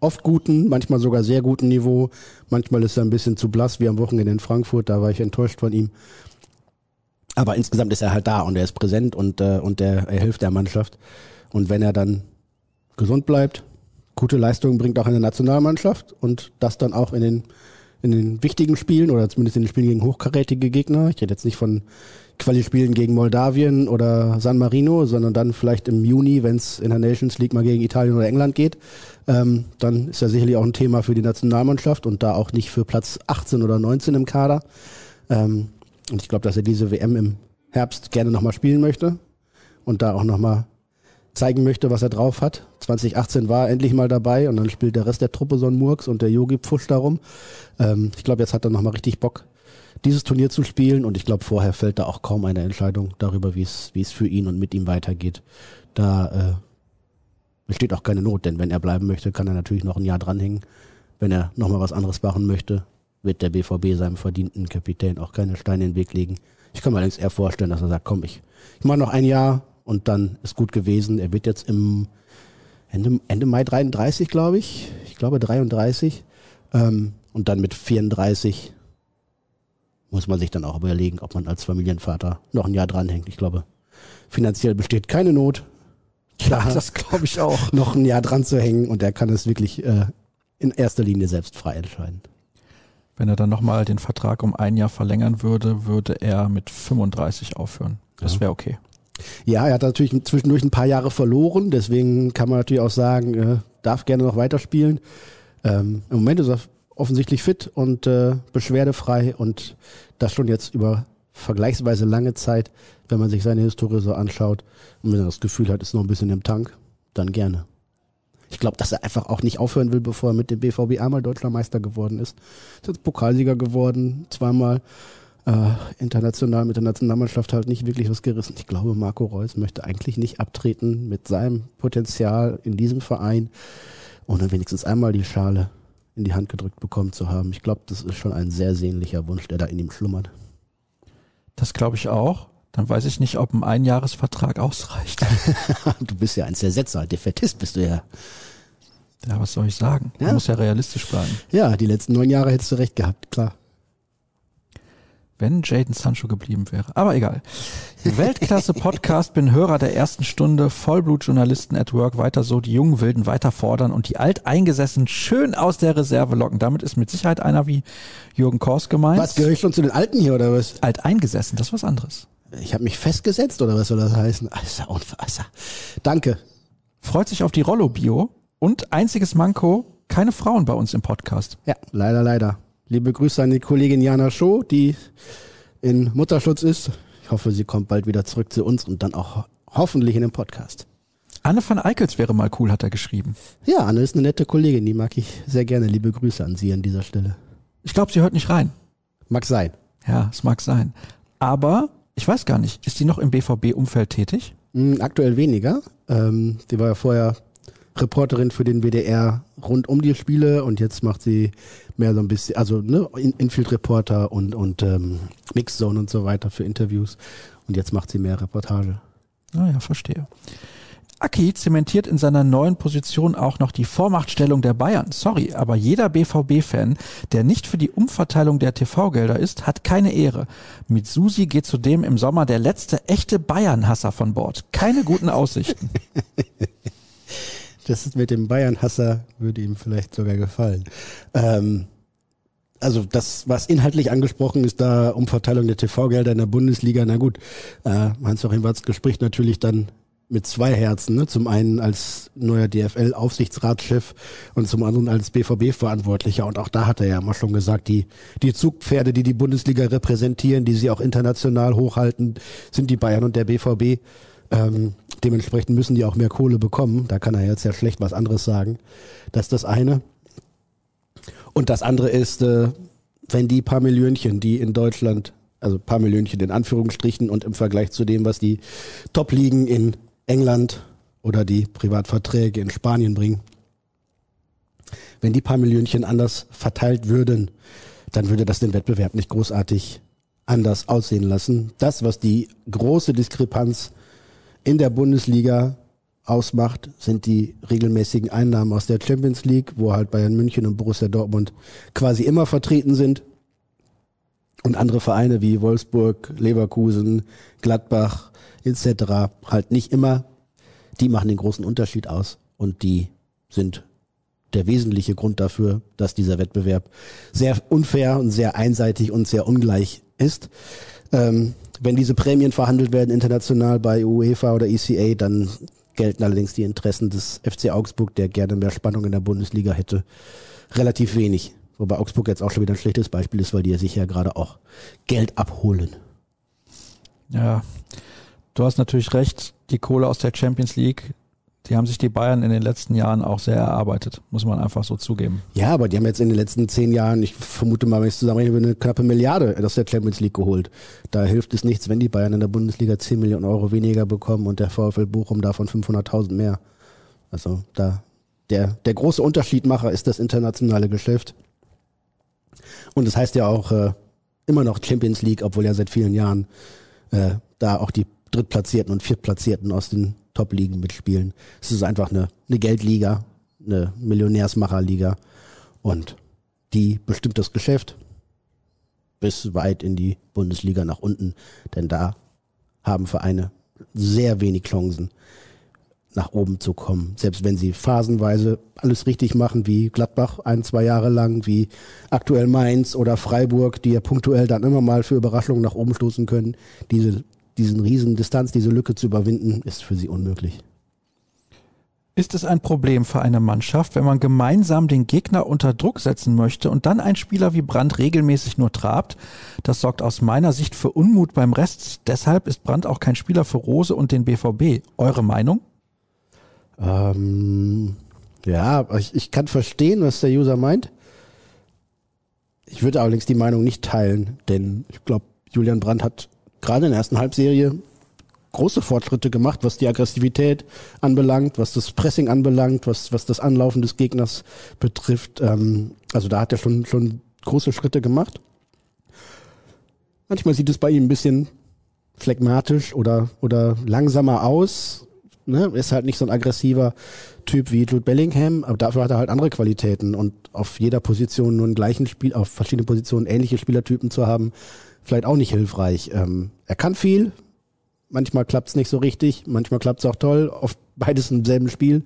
Speaker 2: oft guten, manchmal sogar sehr guten Niveau. Manchmal ist er ein bisschen zu blass, wie am Wochenende in Frankfurt, da war ich enttäuscht von ihm. Aber insgesamt ist er halt da und er ist präsent und, äh, und er, er hilft der Mannschaft. Und wenn er dann gesund bleibt, gute Leistungen bringt auch in der Nationalmannschaft und das dann auch in den, in den wichtigen Spielen oder zumindest in den Spielen gegen hochkarätige Gegner. Ich rede jetzt nicht von Quali-Spielen gegen Moldawien oder San Marino, sondern dann vielleicht im Juni, wenn es in der Nations League mal gegen Italien oder England geht. Ähm, dann ist er sicherlich auch ein Thema für die Nationalmannschaft und da auch nicht für Platz 18 oder 19 im Kader. Ähm, und ich glaube, dass er diese WM im Herbst gerne nochmal spielen möchte und da auch nochmal zeigen möchte, was er drauf hat. 2018 war er endlich mal dabei und dann spielt der Rest der Truppe so ein Murks und der Yogi pfuscht darum. Ähm, ich glaube, jetzt hat er nochmal richtig Bock, dieses Turnier zu spielen und ich glaube, vorher fällt da auch kaum eine Entscheidung darüber, wie es wie es für ihn und mit ihm weitergeht. Da äh, besteht auch keine Not, denn wenn er bleiben möchte, kann er natürlich noch ein Jahr dranhängen. Wenn er nochmal was anderes machen möchte, wird der BVB seinem verdienten Kapitän auch keine Steine in den Weg legen. Ich kann mir allerdings eher vorstellen, dass er sagt, komm, ich, ich mache noch ein Jahr und dann ist gut gewesen. Er wird jetzt im Ende, Ende Mai 33, glaube ich. Ich glaube 33. Ähm, und dann mit 34 muss man sich dann auch überlegen, ob man als Familienvater noch ein Jahr dranhängt. Ich glaube, finanziell besteht keine Not.
Speaker 1: Klar, ja, das glaube ich auch.
Speaker 2: Noch ein Jahr dran zu hängen und er kann es wirklich äh, in erster Linie selbst frei entscheiden.
Speaker 1: Wenn er dann nochmal den Vertrag um ein Jahr verlängern würde, würde er mit 35 aufhören. Das wäre okay.
Speaker 2: Ja, er hat natürlich zwischendurch ein paar Jahre verloren, deswegen kann man natürlich auch sagen, äh, darf gerne noch weiterspielen. Ähm, Im Moment ist er offensichtlich fit und äh, beschwerdefrei und das schon jetzt über vergleichsweise lange Zeit, wenn man sich seine Historie so anschaut und wenn er das Gefühl hat, ist noch ein bisschen im Tank, dann gerne. Ich glaube, dass er einfach auch nicht aufhören will, bevor er mit dem BVB einmal Deutscher Meister geworden ist. Ist jetzt Pokalsieger geworden, zweimal äh, international mit der Nationalmannschaft halt nicht wirklich was gerissen. Ich glaube, Marco Reus möchte eigentlich nicht abtreten mit seinem Potenzial in diesem Verein, ohne wenigstens einmal die Schale in die Hand gedrückt bekommen zu haben. Ich glaube, das ist schon ein sehr sehnlicher Wunsch, der da in ihm schlummert.
Speaker 1: Das glaube ich auch. Dann weiß ich nicht, ob ein Einjahresvertrag ausreicht.
Speaker 2: du bist ja ein Zersetzer, Defettist bist du ja.
Speaker 1: Ja, was soll ich sagen? Man muss ja realistisch bleiben.
Speaker 2: Ja, die letzten neun Jahre hättest du recht gehabt, klar.
Speaker 1: Wenn Jaden Sancho geblieben wäre. Aber egal. Weltklasse Podcast, bin Hörer der ersten Stunde, Vollblutjournalisten at Work, weiter so, die jungen Wilden weiter fordern und die Alteingesessenen schön aus der Reserve locken. Damit ist mit Sicherheit einer wie Jürgen Kors gemeint.
Speaker 2: Was, gehöre ich schon zu den Alten hier oder was?
Speaker 1: Alteingesessen, das ist was anderes.
Speaker 2: Ich habe mich festgesetzt oder was soll das heißen? Also, unfassbar. Danke.
Speaker 1: Freut sich auf die Rollo-Bio und einziges Manko, keine Frauen bei uns im Podcast.
Speaker 2: Ja, leider, leider. Liebe Grüße an die Kollegin Jana Scho, die in Mutterschutz ist. Ich hoffe, sie kommt bald wieder zurück zu uns und dann auch hoffentlich in den Podcast.
Speaker 1: Anne van Eickels wäre mal cool, hat er geschrieben.
Speaker 2: Ja, Anne ist eine nette Kollegin, die mag ich sehr gerne. Liebe Grüße an sie an dieser Stelle.
Speaker 1: Ich glaube, sie hört nicht rein.
Speaker 2: Mag sein.
Speaker 1: Ja, es mag sein. Aber ich weiß gar nicht, ist die noch im BVB-Umfeld tätig?
Speaker 2: Hm, aktuell weniger. Ähm, die war ja vorher Reporterin für den WDR rund um die Spiele und jetzt macht sie mehr so ein bisschen, also ne, Infield-Reporter und, und ähm, Mixzone und so weiter für Interviews. Und jetzt macht sie mehr Reportage.
Speaker 1: Ah ja, verstehe. Aki zementiert in seiner neuen Position auch noch die Vormachtstellung der Bayern. Sorry, aber jeder BVB-Fan, der nicht für die Umverteilung der TV-Gelder ist, hat keine Ehre. Mit Susi geht zudem im Sommer der letzte echte Bayern-Hasser von Bord. Keine guten Aussichten.
Speaker 2: Das mit dem Bayern-Hasser würde ihm vielleicht sogar gefallen. Ähm, also das, was inhaltlich angesprochen ist, da Umverteilung der TV-Gelder in der Bundesliga, na gut, äh, Hans-Joachim Watzke spricht natürlich dann mit zwei Herzen. Ne? Zum einen als neuer DFL-Aufsichtsratschef und zum anderen als BVB-Verantwortlicher. Und auch da hat er ja immer schon gesagt, die, die Zugpferde, die die Bundesliga repräsentieren, die sie auch international hochhalten, sind die Bayern und der BVB. Ähm, dementsprechend müssen die auch mehr Kohle bekommen. Da kann er jetzt ja schlecht was anderes sagen. Das ist das eine. Und das andere ist, äh, wenn die paar Millionchen, die in Deutschland also paar Millionchen in Anführungsstrichen und im Vergleich zu dem, was die Top-Ligen in England oder die Privatverträge in Spanien bringen. Wenn die paar Millionchen anders verteilt würden, dann würde das den Wettbewerb nicht großartig anders aussehen lassen. Das, was die große Diskrepanz in der Bundesliga ausmacht, sind die regelmäßigen Einnahmen aus der Champions League, wo halt Bayern München und Borussia Dortmund quasi immer vertreten sind. Und andere Vereine wie Wolfsburg, Leverkusen, Gladbach, etc. halt nicht immer, die machen den großen Unterschied aus und die sind der wesentliche Grund dafür, dass dieser Wettbewerb sehr unfair und sehr einseitig und sehr ungleich ist. Ähm, wenn diese Prämien verhandelt werden international bei UEFA oder ECA, dann gelten allerdings die Interessen des FC Augsburg, der gerne mehr Spannung in der Bundesliga hätte, relativ wenig. Wobei Augsburg jetzt auch schon wieder ein schlechtes Beispiel ist, weil die ja sich ja gerade auch Geld abholen.
Speaker 1: Ja, du hast natürlich recht, die Kohle aus der Champions League, die haben sich die Bayern in den letzten Jahren auch sehr erarbeitet, muss man einfach so zugeben.
Speaker 2: Ja, aber die haben jetzt in den letzten zehn Jahren, ich vermute mal, wenn ich es zusammenrechne, eine knappe Milliarde aus der Champions League geholt. Da hilft es nichts, wenn die Bayern in der Bundesliga 10 Millionen Euro weniger bekommen und der VfL Bochum davon 500.000 mehr. Also da der, der große Unterschiedmacher ist das internationale Geschäft. Und das heißt ja auch äh, immer noch Champions League, obwohl ja seit vielen Jahren äh, da auch die Drittplatzierten und Viertplatzierten aus den Top-Ligen mitspielen. Es ist einfach eine, eine Geldliga, eine Millionärsmacherliga und die bestimmt das Geschäft bis weit in die Bundesliga nach unten, denn da haben Vereine sehr wenig Chancen, nach oben zu kommen. Selbst wenn sie phasenweise alles richtig machen, wie Gladbach ein, zwei Jahre lang, wie aktuell Mainz oder Freiburg, die ja punktuell dann immer mal für Überraschungen nach oben stoßen können, diese diesen riesen Distanz, diese Lücke zu überwinden, ist für sie unmöglich.
Speaker 1: Ist es ein Problem für eine Mannschaft, wenn man gemeinsam den Gegner unter Druck setzen möchte und dann ein Spieler wie Brandt regelmäßig nur trabt? Das sorgt aus meiner Sicht für Unmut beim Rest. Deshalb ist Brandt auch kein Spieler für Rose und den BVB. Eure Meinung?
Speaker 2: Ähm, ja, ich, ich kann verstehen, was der User meint. Ich würde allerdings die Meinung nicht teilen, denn ich glaube, Julian Brandt hat gerade in der ersten Halbserie große Fortschritte gemacht, was die Aggressivität anbelangt, was das Pressing anbelangt, was, was das Anlaufen des Gegners betrifft. Ähm, also da hat er schon, schon große Schritte gemacht. Manchmal sieht es bei ihm ein bisschen phlegmatisch oder, oder langsamer aus. Ne? Ist halt nicht so ein aggressiver Typ wie Jude Bellingham, aber dafür hat er halt andere Qualitäten und auf jeder Position nur einen gleichen Spiel, auf verschiedenen Positionen ähnliche Spielertypen zu haben, vielleicht auch nicht hilfreich. Ähm, er kann viel, manchmal klappt es nicht so richtig, manchmal klappt es auch toll, oft beides im selben Spiel,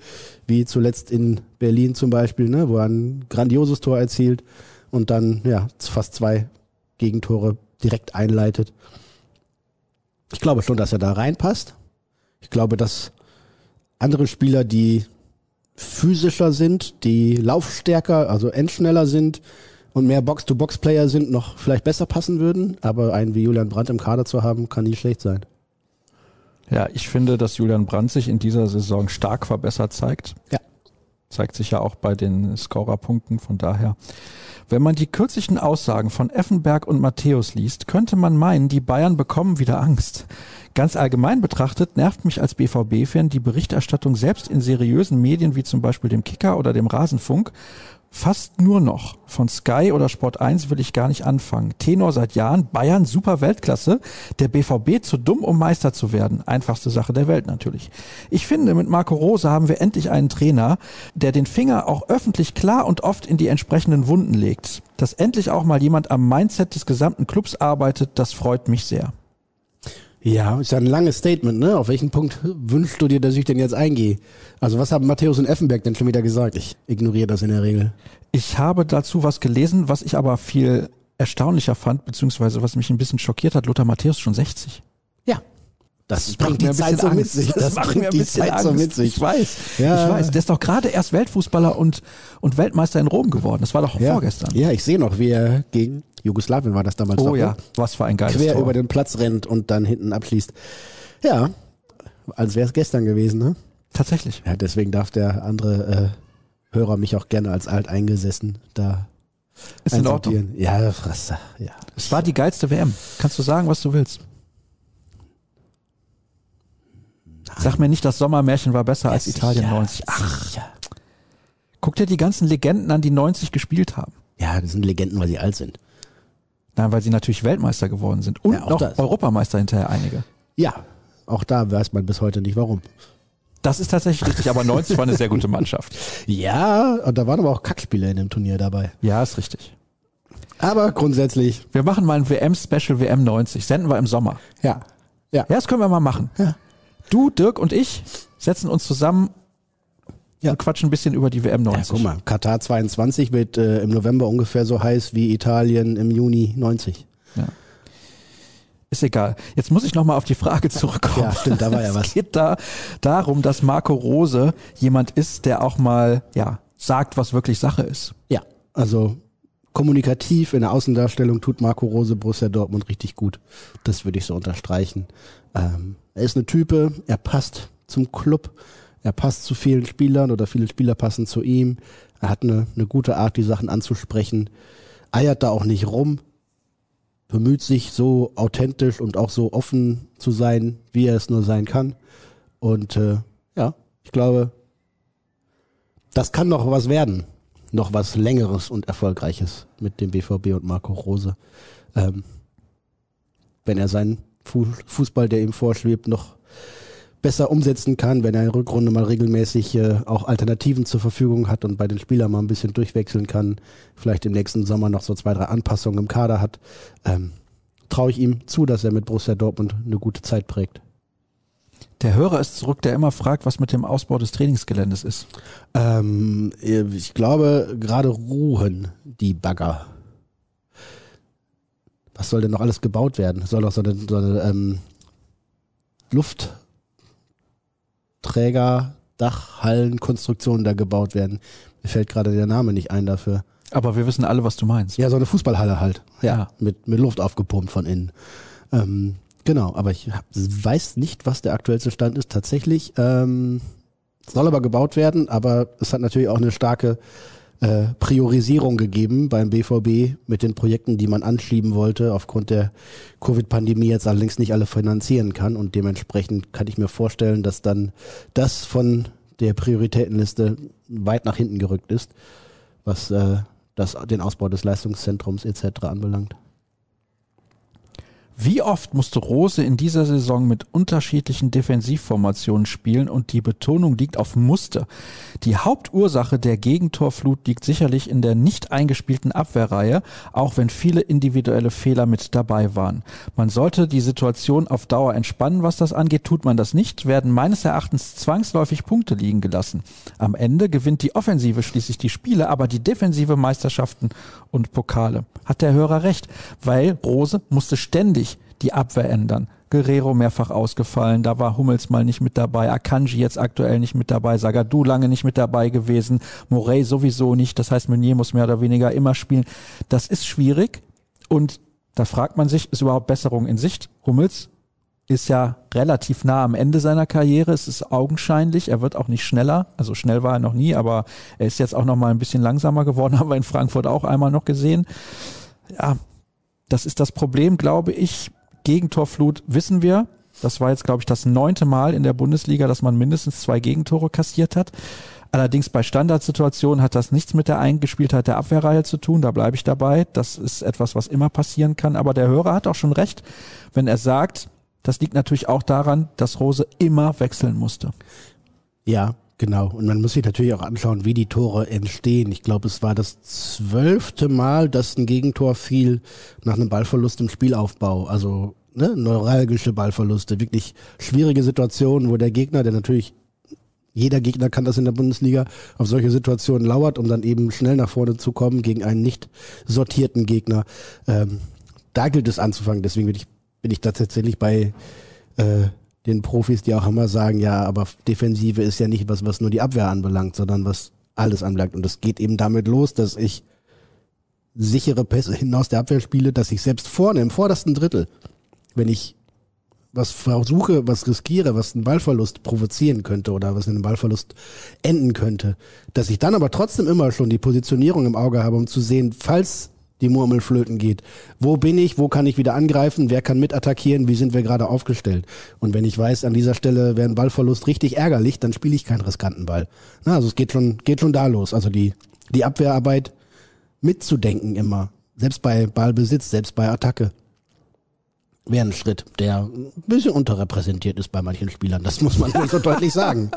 Speaker 2: wie zuletzt in Berlin zum Beispiel, ne, wo er ein grandioses Tor erzielt und dann ja fast zwei Gegentore direkt einleitet. Ich glaube schon, dass er da reinpasst. Ich glaube, dass andere Spieler, die physischer sind, die laufstärker, also endschneller sind, und mehr Box-to-Box-Player sind, noch vielleicht besser passen würden. Aber einen wie Julian Brandt im Kader zu haben, kann nie schlecht sein.
Speaker 1: Ja, ich finde, dass Julian Brandt sich in dieser Saison stark verbessert zeigt.
Speaker 2: Ja.
Speaker 1: Zeigt sich ja auch bei den Scorerpunkten. Von daher, wenn man die kürzlichen Aussagen von Effenberg und Matthäus liest, könnte man meinen, die Bayern bekommen wieder Angst. Ganz allgemein betrachtet nervt mich als BVB-Fan die Berichterstattung selbst in seriösen Medien wie zum Beispiel dem Kicker oder dem Rasenfunk Fast nur noch. Von Sky oder Sport 1 will ich gar nicht anfangen. Tenor seit Jahren, Bayern super Weltklasse, der BVB zu dumm, um Meister zu werden. Einfachste Sache der Welt natürlich. Ich finde, mit Marco Rose haben wir endlich einen Trainer, der den Finger auch öffentlich klar und oft in die entsprechenden Wunden legt. Dass endlich auch mal jemand am Mindset des gesamten Clubs arbeitet, das freut mich sehr.
Speaker 2: Ja, ist ja ein langes Statement, ne? Auf welchen Punkt wünschst du dir, dass ich denn jetzt eingehe? Also was haben Matthäus und Effenberg denn schon wieder gesagt? Ich ignoriere das in der Regel.
Speaker 1: Ich habe dazu was gelesen, was ich aber viel erstaunlicher fand, beziehungsweise was mich ein bisschen schockiert hat. Lothar Matthäus schon 60.
Speaker 2: Ja. Das,
Speaker 1: Das
Speaker 2: bringt die
Speaker 1: mir ein
Speaker 2: Zeit
Speaker 1: bisschen
Speaker 2: so mit sich.
Speaker 1: Das, mir ein bisschen
Speaker 2: so
Speaker 1: Angst.
Speaker 2: mit sich.
Speaker 1: Ich weiß.
Speaker 2: Ja.
Speaker 1: Ich weiß. Der ist doch gerade erst Weltfußballer und, und Weltmeister in Rom geworden. Das war doch
Speaker 2: Ja.
Speaker 1: vorgestern.
Speaker 2: Ja, ich sehe noch, wie er gegen Jugoslawien war das damals.
Speaker 1: Oh
Speaker 2: noch,
Speaker 1: ja,
Speaker 2: ne?
Speaker 1: was für ein geiles
Speaker 2: Quer
Speaker 1: Tor.
Speaker 2: über den Platz rennt und dann hinten abschließt. Ja, als wäre es gestern gewesen, ne?
Speaker 1: Tatsächlich.
Speaker 2: Ja, deswegen darf der andere äh, Hörer mich auch gerne als alteingesessen da
Speaker 1: Ist in Ordnung.
Speaker 2: Ja, was, ja.
Speaker 1: Es war die geilste WM. Kannst du sagen, was du willst? Sag mir nicht, das Sommermärchen war besser als Italien 90. Ach,
Speaker 2: Sicher.
Speaker 1: guck dir die ganzen Legenden an, die 90 gespielt haben.
Speaker 2: Ja, das sind Legenden, weil sie alt sind.
Speaker 1: Nein, weil sie natürlich Weltmeister geworden sind. Und
Speaker 2: Ja, auch
Speaker 1: noch
Speaker 2: das.
Speaker 1: Europameister hinterher einige.
Speaker 2: Ja, auch da weiß man bis heute nicht warum.
Speaker 1: Das ist tatsächlich richtig, aber 90 war eine sehr gute Mannschaft.
Speaker 2: Ja, und da waren aber auch Kackspieler in dem Turnier dabei.
Speaker 1: Ja, ist richtig.
Speaker 2: Aber grundsätzlich,
Speaker 1: Wir machen mal ein WM-Special WM 90. Senden wir im Sommer.
Speaker 2: ja. Ja.
Speaker 1: Ja, das können wir mal machen.
Speaker 2: Ja.
Speaker 1: Du, Dirk und ich setzen uns zusammen
Speaker 2: Ja.
Speaker 1: und quatschen ein bisschen über die WM
Speaker 2: Ja,
Speaker 1: 90.
Speaker 2: guck mal, Katar 22 wird äh, im November ungefähr so heiß wie Italien im Juni 90.
Speaker 1: Ist egal. Jetzt muss ich nochmal auf die Frage zurückkommen.
Speaker 2: Ja, stimmt, da war ja
Speaker 1: es
Speaker 2: was.
Speaker 1: geht da darum, dass Marco Rose jemand ist, der auch mal ja sagt, was wirklich Sache ist.
Speaker 2: Ja, also kommunikativ in der Außendarstellung tut Marco Rose Borussia Dortmund richtig gut. Das würde ich so unterstreichen. Ähm, er ist eine Type, er passt zum Club, er passt zu vielen Spielern oder viele Spieler passen zu ihm. Er hat eine, eine gute Art, die Sachen anzusprechen, eiert da auch nicht rum, bemüht sich so authentisch und auch so offen zu sein, wie er es nur sein kann. Und äh, ja, ich glaube, das kann noch was werden. Noch was Längeres und Erfolgreiches mit dem BVB und Marco Rose. Ähm, wenn er seinen Fußball, der ihm vorschwebt, noch besser umsetzen kann, wenn er in der Rückrunde mal regelmäßig äh, auch Alternativen zur Verfügung hat und bei den Spielern mal ein bisschen durchwechseln kann, vielleicht im nächsten Sommer noch so zwei, drei Anpassungen im Kader hat, ähm, traue ich ihm zu, dass er mit Borussia Dortmund eine gute Zeit prägt.
Speaker 1: Der Hörer ist zurück, der immer fragt, was mit dem Ausbau des Trainingsgeländes ist.
Speaker 2: Ähm, ich glaube, gerade ruhen die Bagger. Was soll denn noch alles gebaut werden? Soll doch so eine, so eine ähm, Luftträger, Dachhallenkonstruktion da gebaut werden. Mir fällt gerade der Name nicht ein dafür.
Speaker 1: Aber wir wissen alle, was du meinst.
Speaker 2: Ja, so eine Fußballhalle halt. Ja,
Speaker 1: Ja.
Speaker 2: Mit, mit Luft aufgepumpt von innen. Ähm, genau, aber ich hab, weiß nicht, was der aktuellste Stand ist. Tatsächlich ähm, soll aber gebaut werden, aber es hat natürlich auch eine starke äh, Priorisierung gegeben beim BVB mit den Projekten, die man anschieben wollte, aufgrund der Covid-Pandemie jetzt allerdings nicht alle finanzieren kann. Und dementsprechend kann ich mir vorstellen, dass dann das von der Prioritätenliste weit nach hinten gerückt ist, was äh, das, den Ausbau des Leistungszentrums etc. anbelangt.
Speaker 1: Wie oft musste Rose in dieser Saison mit unterschiedlichen Defensivformationen spielen und die Betonung liegt auf Muster. Die Hauptursache der Gegentorflut liegt sicherlich in der nicht eingespielten Abwehrreihe, auch wenn viele individuelle Fehler mit dabei waren. Man sollte die Situation auf Dauer entspannen, was das angeht. Tut man das nicht, werden meines Erachtens zwangsläufig Punkte liegen gelassen. Am Ende gewinnt die Offensive schließlich die Spiele, aber die Defensive Meisterschaften und Pokale. Hat der Hörer recht, weil Rose musste ständig die Abwehr ändern. Guerrero mehrfach ausgefallen, da war Hummels mal nicht mit dabei, Akanji jetzt aktuell nicht mit dabei, Sagadu lange nicht mit dabei gewesen, Morey sowieso nicht, das heißt Meunier muss mehr oder weniger immer spielen. Das ist schwierig und da fragt man sich, ist überhaupt Besserung in Sicht? Hummels ist ja relativ nah am Ende seiner Karriere, es ist augenscheinlich, er wird auch nicht schneller, also schnell war er noch nie, aber er ist jetzt auch noch mal ein bisschen langsamer geworden, haben wir in Frankfurt auch einmal noch gesehen. Ja, das ist das Problem, glaube ich. Gegentorflut wissen wir. Das war jetzt, glaube ich, das neunte Mal in der Bundesliga, dass man mindestens zwei Gegentore kassiert hat. Allerdings bei Standardsituationen hat das nichts mit der Eingespieltheit der Abwehrreihe zu tun. Da bleibe ich dabei. Das ist etwas, was immer passieren kann. Aber der Hörer hat auch schon recht, wenn er sagt, das liegt natürlich auch daran, dass Rose immer wechseln musste.
Speaker 2: Ja, genau. Und man muss sich natürlich auch anschauen, wie die Tore entstehen. Ich glaube, es war das zwölfte Mal, dass ein Gegentor fiel nach einem Ballverlust im Spielaufbau. Also ne, neuralgische Ballverluste, wirklich schwierige Situationen, wo der Gegner, der natürlich jeder Gegner kann das in der Bundesliga, auf solche Situationen lauert, um dann eben schnell nach vorne zu kommen gegen einen nicht sortierten Gegner. Ähm, da gilt es anzufangen. Deswegen bin ich, bin ich tatsächlich bei äh, den Profis, die auch immer sagen, ja, aber Defensive ist ja nicht was, was nur die Abwehr anbelangt, sondern was alles anbelangt. Und das geht eben damit los, dass ich sichere Pässe hin aus der Abwehr spiele, dass ich selbst vorne im vordersten Drittel, wenn ich was versuche, was riskiere, was einen Ballverlust provozieren könnte oder was in einem Ballverlust enden könnte, dass ich dann aber trotzdem immer schon die Positionierung im Auge habe, um zu sehen, falls die Murmel geht. Wo bin ich? Wo kann ich wieder angreifen? Wer kann mit attackieren? Wie sind wir gerade aufgestellt? Und wenn ich weiß, an dieser Stelle wäre ein Ballverlust richtig ärgerlich, dann spiele ich keinen riskanten Ball. Na, also es geht schon, geht schon da los. Also die, die Abwehrarbeit mitzudenken immer. Selbst bei Ballbesitz, selbst bei Attacke wäre ein Schritt, der ein bisschen unterrepräsentiert ist bei manchen Spielern. Das muss man so deutlich sagen.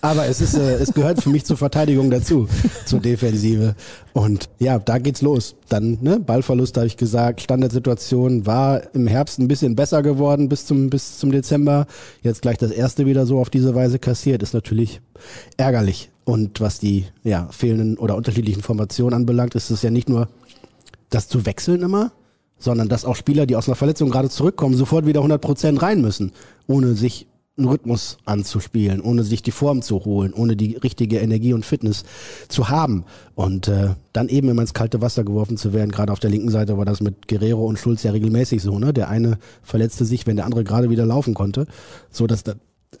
Speaker 2: Aber es ist, äh, es gehört für mich zur Verteidigung dazu, zur Defensive. Und ja, da geht's los. Dann ne, Ballverlust, habe ich gesagt. Standardsituation war im Herbst ein bisschen besser geworden bis zum bis zum Dezember. Jetzt gleich das erste wieder so auf diese Weise kassiert, ist natürlich ärgerlich. Und was die ja fehlenden oder unterschiedlichen Formationen anbelangt, ist es ja nicht nur das zu wechseln immer, sondern dass auch Spieler, die aus einer Verletzung gerade zurückkommen, sofort wieder 100 Prozent rein müssen, ohne sich einen Rhythmus anzuspielen, ohne sich die Form zu holen, ohne die richtige Energie und Fitness zu haben und äh, dann eben immer ins kalte Wasser geworfen zu werden. Gerade auf der linken Seite war das mit Guerrero und Schulz ja regelmäßig so. Ne? Der eine verletzte sich, wenn der andere gerade wieder laufen konnte, so dass da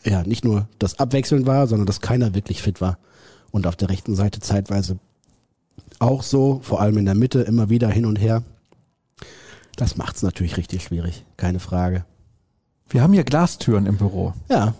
Speaker 2: ja nicht nur das Abwechseln war, sondern dass keiner wirklich fit war. Und auf der rechten Seite zeitweise auch so, vor allem in der Mitte immer wieder hin und her. Das macht's natürlich richtig schwierig, keine Frage.
Speaker 1: Wir haben hier Glastüren im Büro.
Speaker 2: Ja.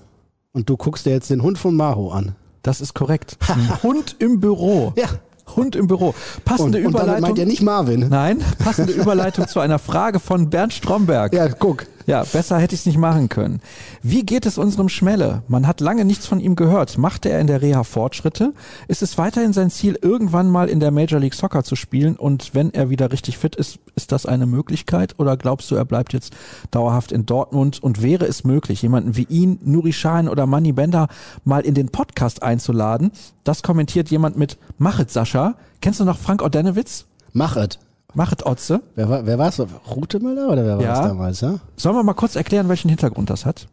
Speaker 2: Und du guckst dir jetzt den Hund von Maho an.
Speaker 1: Das ist korrekt. Hund im Büro.
Speaker 2: Ja.
Speaker 1: Hund im Büro. Passende
Speaker 2: und, und
Speaker 1: Überleitung.
Speaker 2: meint er nicht Marvin.
Speaker 1: Nein, passende Überleitung zu einer Frage von Bernd Stromberg.
Speaker 2: Ja, guck.
Speaker 1: Ja, besser hätte ich es nicht machen können. Wie geht es unserem Schmelle? Man hat lange nichts von ihm gehört. Machte er in der Reha Fortschritte? Ist es weiterhin sein Ziel, irgendwann mal in der Major League Soccer zu spielen? Und wenn er wieder richtig fit ist, ist das eine Möglichkeit? Oder glaubst du, er bleibt jetzt dauerhaft in Dortmund? Und wäre es möglich, jemanden wie ihn, Nuri Sahin oder Manny Bender mal in den Podcast einzuladen? Das kommentiert jemand mit Machet Sascha. Kennst du noch Frank Ordenewitz?
Speaker 2: Machet.
Speaker 1: Machet Otze.
Speaker 2: Wer war, wer war's? Rutemöller oder wer war
Speaker 1: Ja.
Speaker 2: das damals? Ja?
Speaker 1: Sollen wir mal kurz erklären, welchen Hintergrund das hat?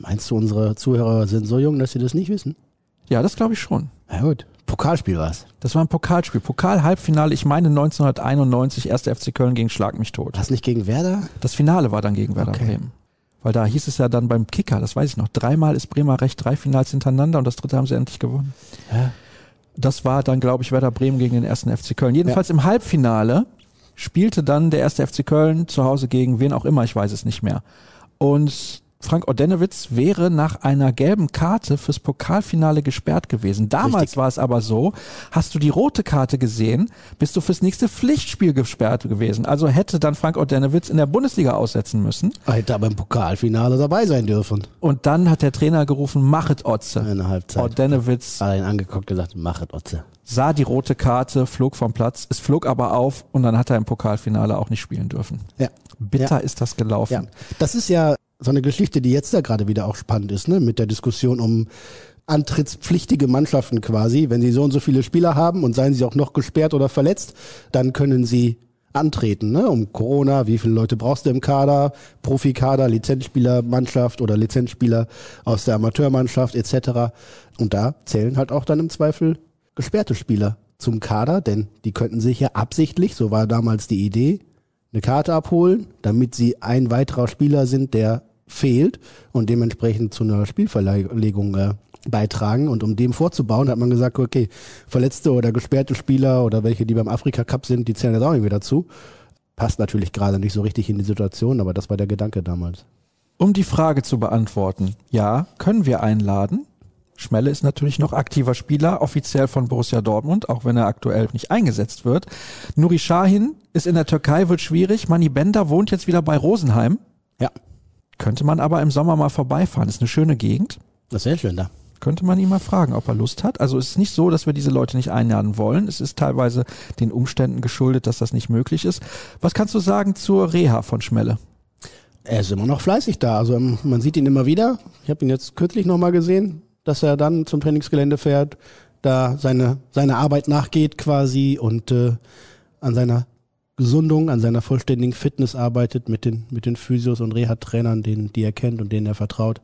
Speaker 2: Meinst du, unsere Zuhörer sind so jung, dass sie das nicht wissen?
Speaker 1: Ja, das glaube ich schon.
Speaker 2: Ja gut. Pokalspiel war's.
Speaker 1: Das war ein Pokalspiel. Pokal-Halbfinale, ich meine 1991, 1. FC Köln gegen Schlag mich tot.
Speaker 2: War's nicht gegen Werder?
Speaker 1: Das Finale war dann gegen Werder
Speaker 2: Okay.
Speaker 1: Bremen. Weil da hieß es ja dann beim Kicker, das weiß ich noch, dreimal ist Bremer recht, drei Finals hintereinander und das dritte haben sie endlich gewonnen.
Speaker 2: Ja.
Speaker 1: Das war dann, glaube ich, Werder Bremen gegen den ersten FC Köln. Jedenfalls im Halbfinale spielte dann der erste FC Köln zu Hause gegen wen auch immer, ich weiß es nicht mehr. Und Frank Ordenewitz wäre nach einer gelben Karte fürs Pokalfinale gesperrt gewesen. Damals
Speaker 2: Richtig.
Speaker 1: war es aber so, hast du die rote Karte gesehen, bist du fürs nächste Pflichtspiel gesperrt gewesen. Also hätte dann Frank Ordenewitz in der Bundesliga aussetzen müssen.
Speaker 2: Hätte aber im Pokalfinale dabei sein dürfen.
Speaker 1: Und dann hat der Trainer gerufen, machet Otze.
Speaker 2: Eine Halbzeit.
Speaker 1: Ordenewitz
Speaker 2: Hat ihn angeguckt und gesagt, machet Otze.
Speaker 1: sah die rote Karte, flog vom Platz, es flog aber auf und dann hat er im Pokalfinale auch nicht spielen dürfen.
Speaker 2: Ja.
Speaker 1: Bitter
Speaker 2: Ja.
Speaker 1: ist das gelaufen.
Speaker 2: Ja. Das ist ja so eine Geschichte, die jetzt da gerade wieder auch spannend ist, ne? Mit der Diskussion um antrittspflichtige Mannschaften quasi. Wenn sie so und so viele Spieler haben und seien sie auch noch gesperrt oder verletzt, dann können sie antreten, ne? Um Corona, wie viele Leute brauchst du im Kader, Profikader, Lizenzspielermannschaft oder Lizenzspieler aus der Amateurmannschaft etc. Und da zählen halt auch dann im Zweifel gesperrte Spieler zum Kader, denn die könnten sich ja absichtlich, so war damals die Idee, eine Karte abholen, damit sie ein weiterer Spieler sind, der fehlt und dementsprechend zu einer Spielverlegung äh, beitragen. Und um dem vorzubauen, hat man gesagt, okay, verletzte oder gesperrte Spieler oder welche, die beim Afrika Cup sind, die zählen jetzt auch nicht mehr dazu. Passt natürlich gerade nicht so richtig in die Situation, aber das war der Gedanke damals.
Speaker 1: Um die Frage zu beantworten, ja, können wir einladen. Schmelle ist natürlich noch aktiver Spieler, offiziell von Borussia Dortmund, auch wenn er aktuell nicht eingesetzt wird. Nuri Sahin ist in der Türkei, wird schwierig. Mani Bender wohnt jetzt wieder bei Rosenheim.
Speaker 2: Ja,
Speaker 1: Könnte man aber im Sommer mal vorbeifahren. Ist eine schöne Gegend.
Speaker 2: das ist sehr schön da.
Speaker 1: Könnte man ihn mal fragen, ob er Lust hat. Also es ist nicht so, dass wir diese Leute nicht einladen wollen. Es ist teilweise den Umständen geschuldet, dass das nicht möglich ist. Was kannst du sagen zur Reha von Schmelle?
Speaker 2: Er ist immer noch fleißig da. Also ähm, man sieht ihn immer wieder. Ich habe ihn jetzt kürzlich nochmal gesehen, dass er dann zum Trainingsgelände fährt, da seine, seine Arbeit nachgeht quasi und äh, an seiner Gesundung, an seiner vollständigen Fitness arbeitet mit den, mit den Physios und Reha-Trainern, denen, die er kennt und denen er vertraut.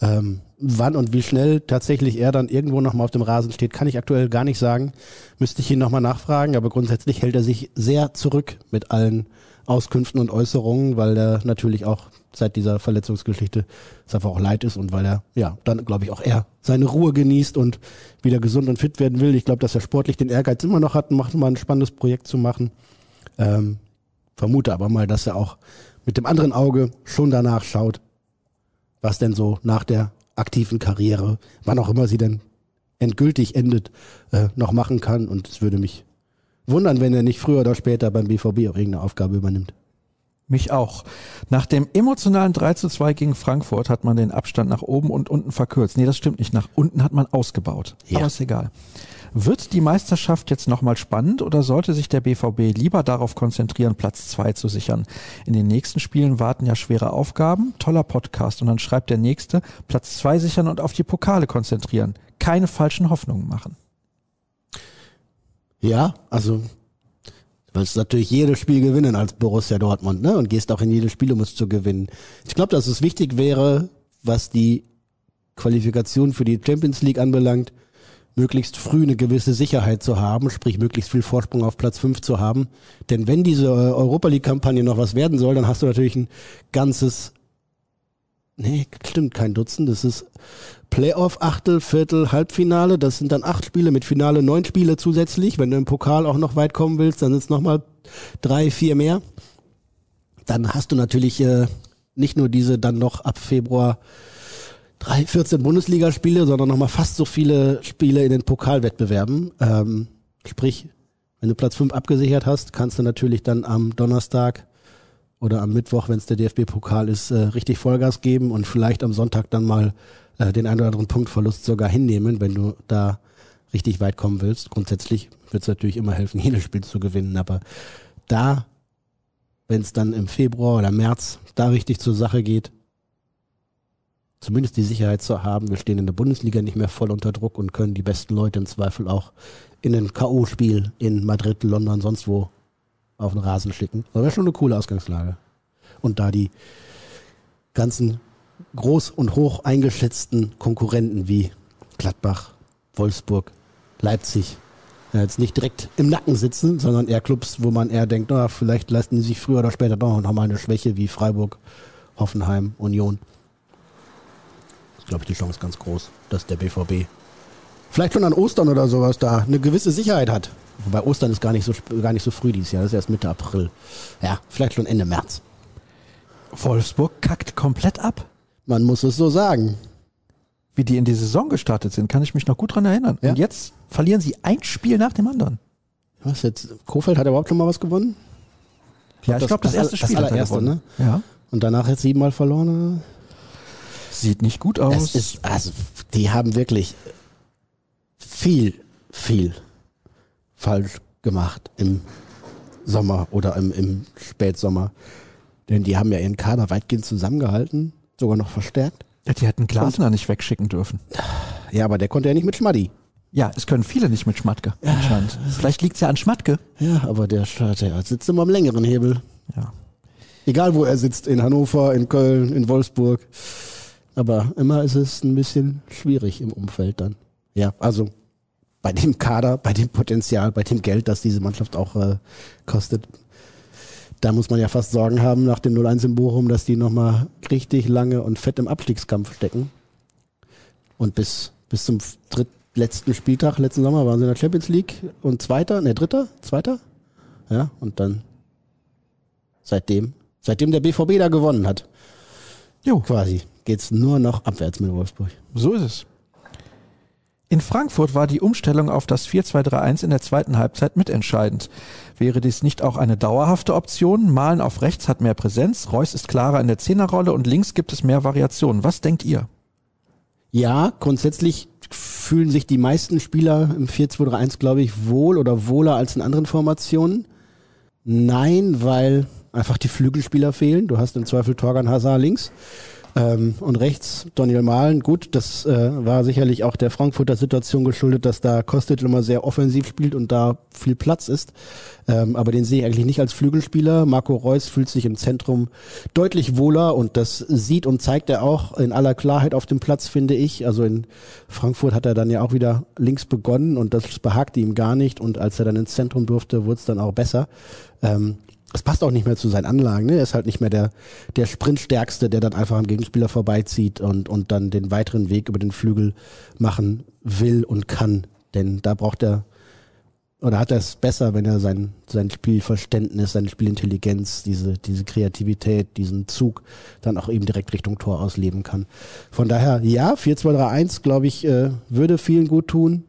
Speaker 2: Ähm, wann und wie schnell tatsächlich er dann irgendwo nochmal auf dem Rasen steht, kann ich aktuell gar nicht sagen. Müsste ich ihn nochmal nachfragen, aber grundsätzlich hält er sich sehr zurück mit allen Auskünften und Äußerungen, weil er natürlich auch seit dieser Verletzungsgeschichte es einfach auch leid ist und weil er, ja, dann glaube ich auch er seine Ruhe genießt und wieder gesund und fit werden will. Ich glaube, dass er sportlich den Ehrgeiz immer noch hat, macht mal ein spannendes Projekt zu machen. Ähm, vermute aber mal, dass er auch mit dem anderen Auge schon danach schaut, was denn so nach der aktiven Karriere, wann auch immer sie denn endgültig endet, äh, noch machen kann. Und es würde mich wundern, wenn er nicht früher oder später beim BVB auch irgendeine Aufgabe übernimmt.
Speaker 1: Mich auch. Nach dem emotionalen 3 zu 2 gegen Frankfurt hat man den Abstand nach oben und unten verkürzt. Nee, das stimmt nicht. Nach unten hat man ausgebaut. Ja. Aber ist egal. Wird die Meisterschaft jetzt nochmal spannend oder sollte sich der BVB lieber darauf konzentrieren, Platz 2 zu sichern? In den nächsten Spielen warten ja schwere Aufgaben. Toller Podcast. Und dann schreibt der nächste, Platz 2 sichern und auf die Pokale konzentrieren. Keine falschen Hoffnungen machen.
Speaker 2: Ja, also willst natürlich jedes Spiel gewinnen als Borussia Dortmund, ne? Und gehst auch in jedes Spiel, um es zu gewinnen. Ich glaube, dass es wichtig wäre, was die Qualifikation für die Champions League anbelangt, möglichst früh eine gewisse Sicherheit zu haben, sprich möglichst viel Vorsprung auf Platz 5 zu haben. Denn wenn diese Europa League-Kampagne noch was werden soll, dann hast du natürlich ein ganzes Nee, stimmt, kein Dutzend. Das ist Playoff, Achtel, Viertel, Halbfinale. Das sind dann acht Spiele mit Finale neun Spiele zusätzlich. Wenn du im Pokal auch noch weit kommen willst, dann sind es nochmal drei, vier mehr. Dann hast du natürlich äh, nicht nur diese dann noch ab Februar drei, 14 Bundesligaspiele, sondern nochmal fast so viele Spiele in den Pokalwettbewerben. Ähm, sprich, wenn du Platz fünf abgesichert hast, kannst du natürlich dann am Donnerstag oder am Mittwoch, wenn es der DFB-Pokal ist, äh, richtig Vollgas geben und vielleicht am Sonntag dann mal äh, den einen oder anderen Punktverlust sogar hinnehmen, wenn du da richtig weit kommen willst. Grundsätzlich wird es natürlich immer helfen, jedes Spiel zu gewinnen, aber da, wenn es dann im Februar oder März da richtig zur Sache geht, zumindest die Sicherheit zu haben, wir stehen in der Bundesliga nicht mehr voll unter Druck und können die besten Leute im Zweifel auch in ein K.O.-Spiel in Madrid, London, sonst wo auf den Rasen schicken. Das wäre schon eine coole Ausgangslage. Und da die ganzen groß und hoch eingeschätzten Konkurrenten wie Gladbach, Wolfsburg, Leipzig ja, jetzt nicht direkt im Nacken sitzen, sondern eher Clubs, wo man eher denkt, na, vielleicht leisten die sich früher oder später doch noch mal eine Schwäche wie Freiburg, Hoffenheim, Union. Ist, glaube ich, die Chance ganz groß, dass der BVB vielleicht schon an Ostern oder sowas da eine gewisse Sicherheit hat. Wobei Ostern ist gar nicht so, gar nicht so früh dieses Jahr, das ist erst Mitte April. Ja, vielleicht schon Ende März.
Speaker 1: Wolfsburg kackt komplett ab.
Speaker 2: Man muss es so sagen.
Speaker 1: Wie die in die Saison gestartet sind, kann ich mich noch gut dran erinnern. Ja. Und jetzt verlieren sie ein Spiel nach dem anderen.
Speaker 2: Was jetzt? Kofeld hat er überhaupt schon mal was gewonnen?
Speaker 1: Ja, ich glaube, das, das, erste Spiel
Speaker 2: das allererste, ne?
Speaker 1: Ja.
Speaker 2: Und danach jetzt siebenmal verloren.
Speaker 1: Sieht nicht gut aus.
Speaker 2: Ist, also, die haben wirklich viel, viel falsch gemacht im Sommer oder im, im Spätsommer. Denn die haben ja ihren Kader weitgehend zusammengehalten, sogar noch verstärkt.
Speaker 1: Ja, die hätten Glasner nicht wegschicken dürfen.
Speaker 2: Ja, aber der konnte ja nicht mit Schmaddi.
Speaker 1: Ja, es können viele nicht mit Schmatke, anscheinend. Vielleicht liegt es ja an Schmatke.
Speaker 2: Ja, aber der, der sitzt immer am längeren Hebel.
Speaker 1: Ja.
Speaker 2: Egal, wo er sitzt, in Hannover, in Köln, in Wolfsburg. Aber immer ist es ein bisschen schwierig im Umfeld dann. Ja, also bei dem Kader, bei dem Potenzial, bei dem Geld, das diese Mannschaft auch äh, kostet. Da muss man ja fast Sorgen haben nach dem 0-1 in Bochum, dass die nochmal richtig lange und fett im Abstiegskampf stecken. Und bis, bis zum drittletzten Spieltag letzten Sommer waren sie in der Champions League und Zweiter, ne, Dritter, Zweiter. Ja, und dann seitdem, seitdem der BVB da gewonnen hat, jo. quasi, geht's nur noch abwärts mit Wolfsburg.
Speaker 1: So ist es. In Frankfurt war die Umstellung auf das 4-2-3-1 in der zweiten Halbzeit mitentscheidend. Wäre dies nicht auch eine dauerhafte Option? Malen auf rechts hat mehr Präsenz, Reus ist klarer in der Zehnerrolle und links gibt es mehr Variationen. Was denkt ihr?
Speaker 2: Ja, grundsätzlich fühlen sich die meisten Spieler im 4-2-3-1, glaube ich, wohl oder wohler als in anderen Formationen. Nein, weil einfach die Flügelspieler fehlen. Du hast im Zweifel Torgan Hazard links. Ähm, und rechts Daniel Mahlen, gut, das äh, war sicherlich auch der Frankfurter Situation geschuldet, dass da Kostic immer sehr offensiv spielt und da viel Platz ist. Ähm, aber den sehe ich eigentlich nicht als Flügelspieler. Marco Reus fühlt sich im Zentrum deutlich wohler und das sieht und zeigt er auch in aller Klarheit auf dem Platz, finde ich. Also in Frankfurt hat er dann ja auch wieder links begonnen und das behagte ihm gar nicht und als er dann ins Zentrum durfte, wurde es dann auch besser. Ähm, es passt auch nicht mehr zu seinen Anlagen. Ne? Er ist halt nicht mehr der, der Sprintstärkste, der dann einfach am Gegenspieler vorbeizieht und, und dann den weiteren Weg über den Flügel machen will und kann. Denn da braucht er, oder hat er es besser, wenn er sein, sein Spielverständnis, seine Spielintelligenz, diese, diese Kreativität, diesen Zug dann auch eben direkt Richtung Tor ausleben kann. Von daher, ja, 4-2-3-1, glaube ich, äh, würde vielen gut tun.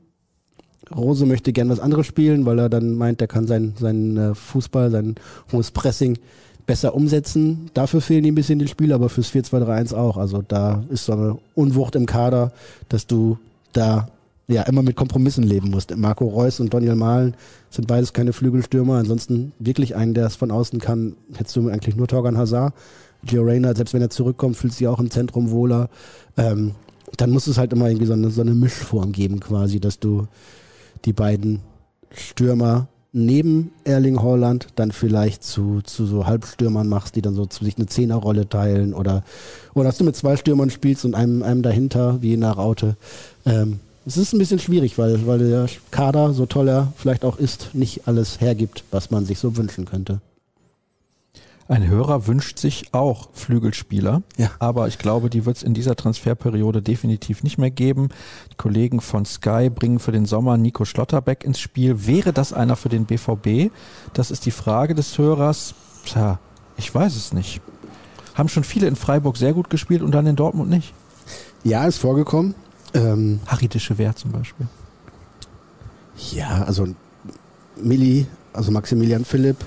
Speaker 2: Rose möchte gern was anderes spielen, weil er dann meint, er kann sein, sein äh, Fußball, sein hohes Pressing besser umsetzen. Dafür fehlen ihm ein bisschen die Spiele, aber fürs 4-2-3-1 auch. Also da ist so eine Unwucht im Kader, dass du da ja immer mit Kompromissen leben musst. Marco Reus und Daniel Mahlen sind beides keine Flügelstürmer. Ansonsten wirklich einen, der es von außen kann, hättest du eigentlich nur Torgan Hazard. Gio Reyna, selbst wenn er zurückkommt, fühlt sich auch im Zentrum wohler. Ähm, dann muss es halt immer irgendwie so eine, so eine Mischform geben quasi, dass du die beiden Stürmer neben Erling Haaland dann vielleicht zu, zu so Halbstürmern machst, die dann so zu sich eine Zehnerrolle teilen oder, oder dass du mit zwei Stürmern spielst und einem, einem dahinter, wie in der Raute. Ähm, es ist ein bisschen schwierig, weil, weil der Kader, so toll er vielleicht auch ist, nicht alles hergibt, was man sich so wünschen könnte.
Speaker 1: Ein Hörer wünscht sich auch Flügelspieler,
Speaker 2: ja.
Speaker 1: aber ich glaube, die wird es in dieser Transferperiode definitiv nicht mehr geben. Die Kollegen von Sky bringen für den Sommer Nico Schlotterbeck ins Spiel. Wäre das einer für den BVB? Das ist die Frage des Hörers. Tja, ich weiß es nicht. Haben schon viele in Freiburg sehr gut gespielt und dann in Dortmund nicht?
Speaker 2: Ja, ist vorgekommen.
Speaker 1: Ähm, Harry de Chever zum Beispiel.
Speaker 2: Ja, also Milli, also Maximilian Philipp,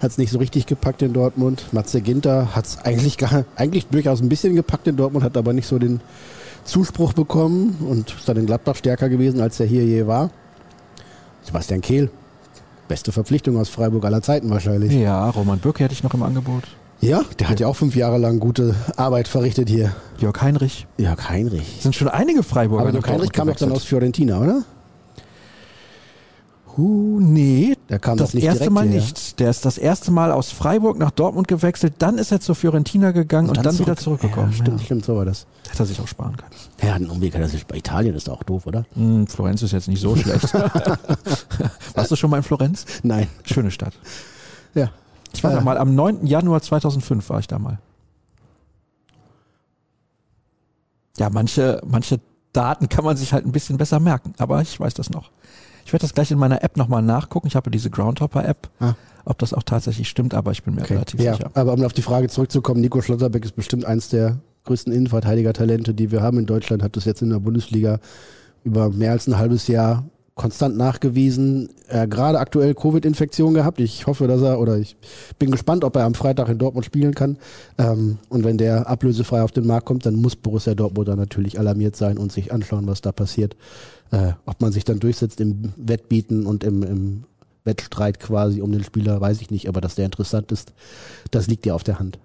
Speaker 2: hat es nicht so richtig gepackt in Dortmund. Matze Ginter hat es eigentlich, gar, eigentlich durchaus ein bisschen gepackt in Dortmund, hat aber nicht so den Zuspruch bekommen und ist dann in Gladbach stärker gewesen, als er hier je war. Sebastian Kehl, beste Verpflichtung aus Freiburg aller Zeiten wahrscheinlich.
Speaker 1: Ja, Roman Bürki hätte ich noch im Angebot.
Speaker 2: Ja, der hat ja auch fünf Jahre lang gute Arbeit verrichtet hier.
Speaker 1: Jörg Heinrich.
Speaker 2: Jörg Heinrich.
Speaker 1: Das sind schon einige Freiburger.
Speaker 2: Aber Jörg Heinrich kam doch dann aus Fiorentina, oder?
Speaker 1: Uh, nee,
Speaker 2: der kam
Speaker 1: das
Speaker 2: nicht
Speaker 1: erste Mal
Speaker 2: hierher.
Speaker 1: nicht. Der ist das erste Mal aus Freiburg nach Dortmund gewechselt, dann ist er zur Fiorentina gegangen und, und dann, dann wieder zurückgekommen.
Speaker 2: Ja, stimmt, ja. stimmt, so war das.
Speaker 1: Hätte er sich auch sparen können.
Speaker 2: Ja, ein Umweg hat er sich bei Italien, ist auch doof, oder?
Speaker 1: Mm, Florenz ist jetzt nicht so schlecht. Warst du schon mal in Florenz?
Speaker 2: Nein.
Speaker 1: Schöne Stadt.
Speaker 2: Ja.
Speaker 1: Ich war
Speaker 2: Ja.
Speaker 1: da mal, am 9. Januar 2005 war ich da mal. Ja, manche, manche Daten kann man sich halt ein bisschen besser merken, aber ich weiß das noch. Ich werde das gleich in meiner App nochmal nachgucken. Ich habe diese Groundhopper-App,
Speaker 2: Ah.
Speaker 1: ob das auch tatsächlich stimmt, aber ich bin mir relativ
Speaker 2: ja,
Speaker 1: sicher.
Speaker 2: aber um auf die Frage zurückzukommen, Nico Schlotterbeck ist bestimmt eins der größten Innenverteidiger-Talente, die wir haben in Deutschland, hat das jetzt in der Bundesliga über mehr als ein halbes Jahr konstant nachgewiesen. Er hat gerade aktuell Covid-Infektion gehabt. Ich hoffe, dass er, oder ich bin gespannt, ob er am Freitag in Dortmund spielen kann. Ähm, und wenn der ablösefrei auf den Markt kommt, dann muss Borussia Dortmund da natürlich alarmiert sein und sich anschauen, was da passiert. Äh, ob man sich dann durchsetzt im Wettbieten und im, im Wettstreit quasi um den Spieler, weiß ich nicht. Aber dass der interessant ist, das liegt ja auf der Hand.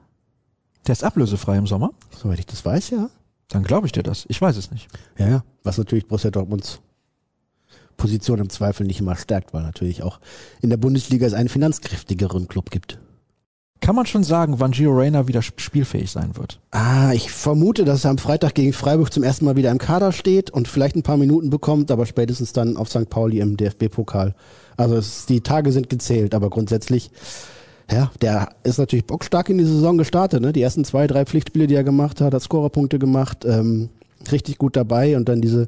Speaker 1: Der ist ablösefrei im Sommer?
Speaker 2: Soweit ich das weiß, ja.
Speaker 1: Dann glaube ich dir das. Ich weiß es nicht.
Speaker 2: Ja, ja. Was natürlich Borussia Dortmunds Position im Zweifel nicht immer stärkt, weil natürlich auch in der Bundesliga es einen finanzkräftigeren Club gibt.
Speaker 1: Kann man schon sagen, wann Gio Reyna wieder sp- spielfähig sein wird?
Speaker 2: Ah, ich vermute, dass er am Freitag gegen Freiburg zum ersten Mal wieder im Kader steht und vielleicht ein paar Minuten bekommt, aber spätestens dann auf St. Pauli im DFB-Pokal. Also es, die Tage sind gezählt, aber grundsätzlich, ja, der ist natürlich bockstark in die Saison gestartet. Ne? Die ersten zwei, drei Pflichtspiele, die er gemacht hat, hat Scorerpunkte gemacht, ähm, richtig gut dabei und dann diese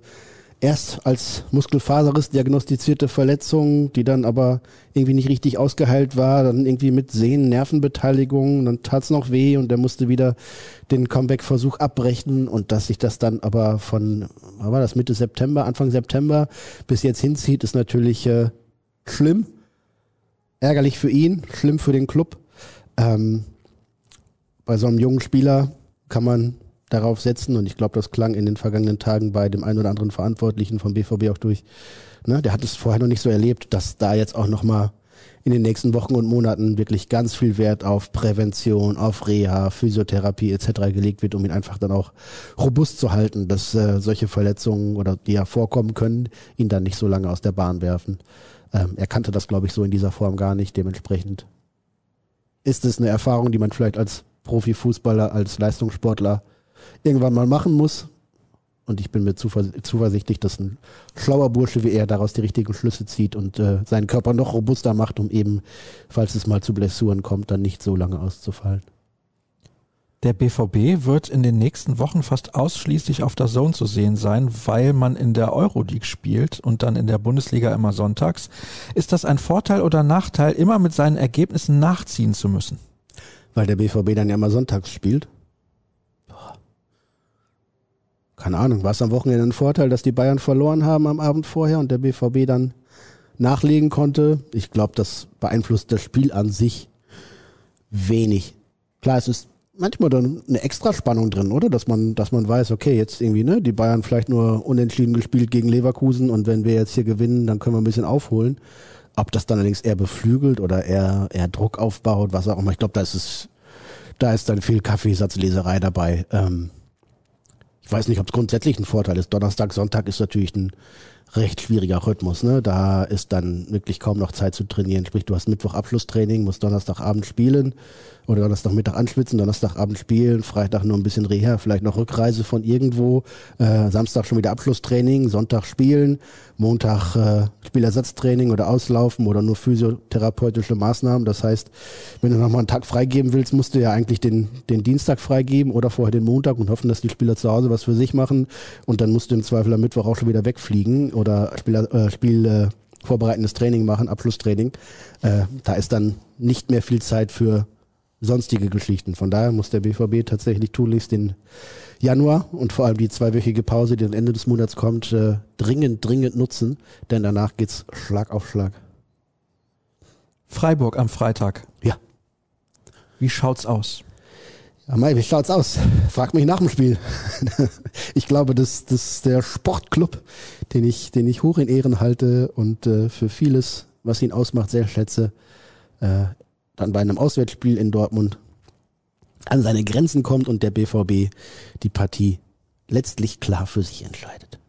Speaker 2: erst als Muskelfaserriss diagnostizierte Verletzung, die dann aber irgendwie nicht richtig ausgeheilt war, dann irgendwie mit Sehnen, Nervenbeteiligung, dann tat's noch weh und der musste wieder den Comeback-Versuch abbrechen und dass sich das dann aber von, wann war das, Mitte September, Anfang September bis jetzt hinzieht, ist natürlich äh, schlimm, ärgerlich für ihn, schlimm für den Club. Ähm, bei so einem jungen Spieler kann man darauf setzen und ich glaube, das klang in den vergangenen Tagen bei dem einen oder anderen Verantwortlichen vom BVB auch durch. Ne, der hat es vorher noch nicht so erlebt, dass da jetzt auch nochmal in den nächsten Wochen und Monaten wirklich ganz viel Wert auf Prävention, auf Reha, Physiotherapie etc. gelegt wird, um ihn einfach dann auch robust zu halten, dass äh, solche Verletzungen oder die ja vorkommen können, ihn dann nicht so lange aus der Bahn werfen. Ähm, er kannte das, glaube ich, so in dieser Form gar nicht. Dementsprechend ist es eine Erfahrung, die man vielleicht als Profifußballer, als Leistungssportler irgendwann mal machen muss. Und ich bin mir zuversichtlich, dass ein schlauer Bursche wie er daraus die richtigen Schlüsse zieht und äh, seinen Körper noch robuster macht, um eben, falls es mal zu Blessuren kommt, dann nicht so lange auszufallen.
Speaker 1: Der BVB wird in den nächsten Wochen fast ausschließlich auf der Zone zu sehen sein, weil man in der Euroleague spielt und dann in der Bundesliga immer sonntags. Ist das ein Vorteil oder Nachteil, immer mit seinen Ergebnissen nachziehen zu müssen?
Speaker 2: Weil der BVB dann ja immer sonntags spielt? Keine Ahnung, war es am Wochenende ein Vorteil, dass die Bayern verloren haben am Abend vorher und der BVB dann nachlegen konnte? Ich glaube, das beeinflusst das Spiel an sich wenig. Klar, es ist manchmal dann eine extra Spannung drin, oder? Dass man, dass man weiß, okay, jetzt irgendwie, ne, die Bayern vielleicht nur unentschieden gespielt gegen Leverkusen und wenn wir jetzt hier gewinnen, dann können wir ein bisschen aufholen. Ob das dann allerdings eher beflügelt oder eher, eher Druck aufbaut, was auch immer. Ich glaube, da ist es, da ist dann viel Kaffeesatzleserei dabei. Ähm, ich weiß nicht, ob es grundsätzlich ein Vorteil ist. Donnerstag, Sonntag ist natürlich ein recht schwieriger Rhythmus. Ne? Da ist dann wirklich kaum noch Zeit zu trainieren. Sprich, du hast Mittwoch Abschlusstraining, musst Donnerstagabend spielen oder Donnerstagmittag anschwitzen, Donnerstagabend spielen, Freitag nur ein bisschen Reha, vielleicht noch Rückreise von irgendwo, äh, Samstag schon wieder Abschlusstraining, Sonntag spielen, Montag äh, Spielersatztraining oder Auslaufen oder nur physiotherapeutische Maßnahmen. Das heißt, wenn du nochmal einen Tag freigeben willst, musst du ja eigentlich den, den Dienstag freigeben oder vorher den Montag und hoffen, dass die Spieler zu Hause was für sich machen und dann musst du im Zweifel am Mittwoch auch schon wieder wegfliegen oder Spieler, äh, Spiel äh, vorbereitendes Training machen, Abschlusstraining. Äh, da ist dann nicht mehr viel Zeit für sonstige Geschichten. Von daher muss der BVB tatsächlich tunlichst den Januar und vor allem die zweiwöchige Pause, die am Ende des Monats kommt, äh, dringend, dringend nutzen, denn danach geht's Schlag auf Schlag.
Speaker 1: Freiburg am Freitag.
Speaker 2: Ja.
Speaker 1: Wie schaut's aus?
Speaker 2: Ja, Mai, wie schaut's aus? Frag mich nach dem Spiel. ich glaube, dass das der Sportclub, den ich, den ich hoch in Ehren halte und äh, für vieles, was ihn ausmacht, sehr schätze, äh, dann bei einem Auswärtsspiel in Dortmund an seine Grenzen kommt und der BVB die Partie letztlich klar für sich entscheidet.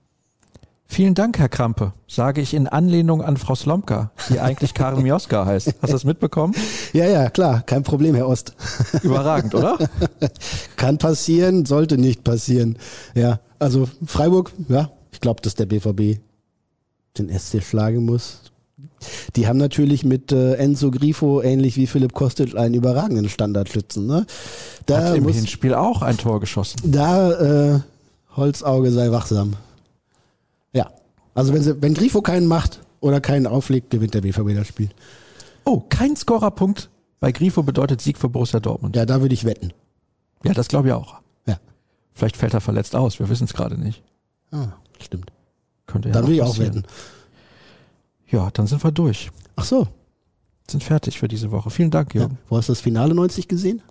Speaker 1: Vielen Dank, Herr Krampe, sage ich in Anlehnung an Frau Slomka, die eigentlich Karin Mioska heißt. Hast du das mitbekommen?
Speaker 2: Ja, ja, klar, kein Problem, Herr Ost.
Speaker 1: Überragend, oder?
Speaker 2: Kann passieren, sollte nicht passieren. Ja, also Freiburg, ja, ich glaube, dass der BVB den SC schlagen muss. Die haben natürlich mit äh, Enzo Grifo, ähnlich wie Philipp Kostic, einen überragenden Standardschützen. Ne?
Speaker 1: Da Hat im muss, Hinspiel auch ein Tor geschossen.
Speaker 2: Da, äh, Holzauge sei wachsam. Also wenn, sie, wenn Grifo keinen macht oder keinen auflegt, gewinnt der BVB das Spiel.
Speaker 1: Oh, kein Scorerpunkt bei Grifo bedeutet Sieg für Borussia Dortmund.
Speaker 2: Ja, da würde ich wetten.
Speaker 1: Ja, das glaube ich auch.
Speaker 2: Ja.
Speaker 1: Vielleicht fällt er verletzt aus, wir wissen es gerade nicht.
Speaker 2: Ah, stimmt.
Speaker 1: Könnte ja
Speaker 2: Dann will ich auch wetten.
Speaker 1: Ja, dann sind wir durch.
Speaker 2: Ach so.
Speaker 1: Sind fertig für diese Woche. Vielen Dank, Jürgen.
Speaker 2: Ja, wo hast du das Finale 90 gesehen?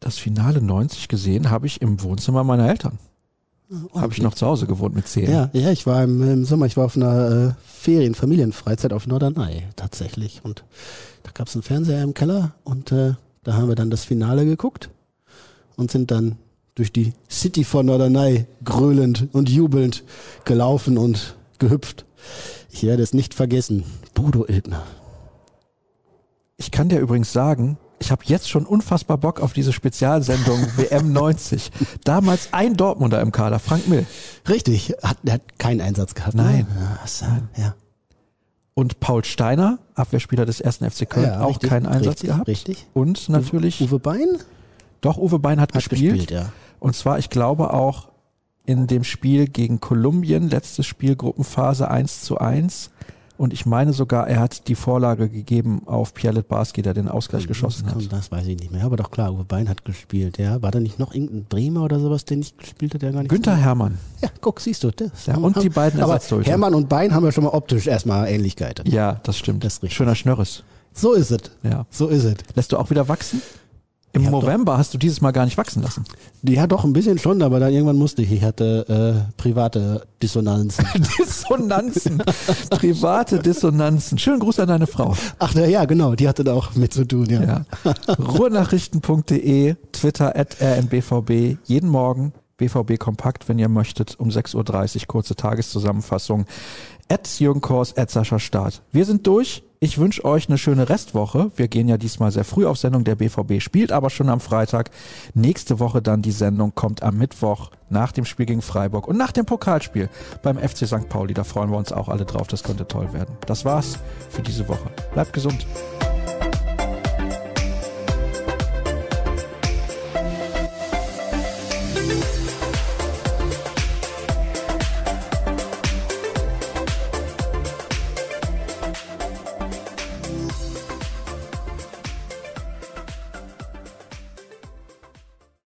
Speaker 1: Das Finale 90 gesehen habe ich im Wohnzimmer meiner Eltern. Habe ich noch zu Hause gewohnt mit zehn.
Speaker 2: Ja, ja, ich war im, im Sommer, ich war auf einer äh, Ferien, Familienfreizeit auf Norderney tatsächlich. Und da gab es einen Fernseher im Keller und äh, da haben wir dann das Finale geguckt und sind dann durch die City von Norderney gröhlend und jubelnd gelaufen und gehüpft. Ich werde es nicht vergessen. Bodo Iltner.
Speaker 1: Ich kann dir übrigens sagen, ich habe jetzt schon unfassbar Bock auf diese Spezialsendung WM 90. Damals ein Dortmunder im Kader, Frank Mill.
Speaker 2: Richtig, hat, er hat keinen Einsatz gehabt.
Speaker 1: Ne? Nein.
Speaker 2: Ne? Ja, ja.
Speaker 1: Und Paul Steiner, Abwehrspieler des ersten FC Köln, ja, auch richtig, keinen Einsatz
Speaker 2: richtig,
Speaker 1: gehabt.
Speaker 2: Richtig.
Speaker 1: Und natürlich.
Speaker 2: Uwe Bein?
Speaker 1: Doch, Uwe Bein hat, hat gespielt. gespielt
Speaker 2: ja.
Speaker 1: Und zwar, ich glaube auch in dem Spiel gegen Kolumbien, letztes Spiel Gruppenphase 1 zu 1. Und ich meine sogar, er hat die Vorlage gegeben auf Pierre Barski, der den Ausgleich geschossen
Speaker 2: das,
Speaker 1: hat.
Speaker 2: Das weiß ich nicht mehr, aber doch klar, Uwe Bein hat gespielt. Ja, war da nicht noch irgendein Bremer oder sowas, der nicht gespielt hat, der gar nicht.
Speaker 1: Günther so Hermann.
Speaker 2: Ja, guck, siehst du das.
Speaker 1: Ja, und die beiden
Speaker 2: aber Hermann und Bein haben ja schon mal optisch erstmal Ähnlichkeiten.
Speaker 1: Ja, das stimmt. Das ist richtig. Schöner Schnörres.
Speaker 2: So ist es.
Speaker 1: Ja.
Speaker 2: So ist es.
Speaker 1: Lässt du auch wieder wachsen? Im
Speaker 2: Ja,
Speaker 1: November hast du dieses Mal gar nicht wachsen lassen.
Speaker 2: Ja, doch, ein bisschen schon, aber dann irgendwann musste ich. Ich hatte äh, private Dissonanzen.
Speaker 1: Dissonanzen. Private Dissonanzen. Schönen Gruß an deine Frau.
Speaker 2: Ach, na, ja, genau, die hatte da auch mit zu tun, ja.
Speaker 1: Ja. Ruhrnachrichten.de, Twitter at rnbvb, jeden Morgen BVB Kompakt, wenn ihr möchtet, um 6.30 Uhr, kurze Tageszusammenfassung. At Jürgen Kors, at Sascha Staat. Wir sind durch. Ich wünsche euch eine schöne Restwoche. Wir gehen ja diesmal sehr früh auf Sendung. Der BVB spielt aber schon am Freitag. Nächste Woche dann die Sendung kommt am Mittwoch nach dem Spiel gegen Freiburg und nach dem Pokalspiel beim FC St. Pauli. Da freuen wir uns auch alle drauf. Das könnte toll werden. Das war's für diese Woche. Bleibt gesund.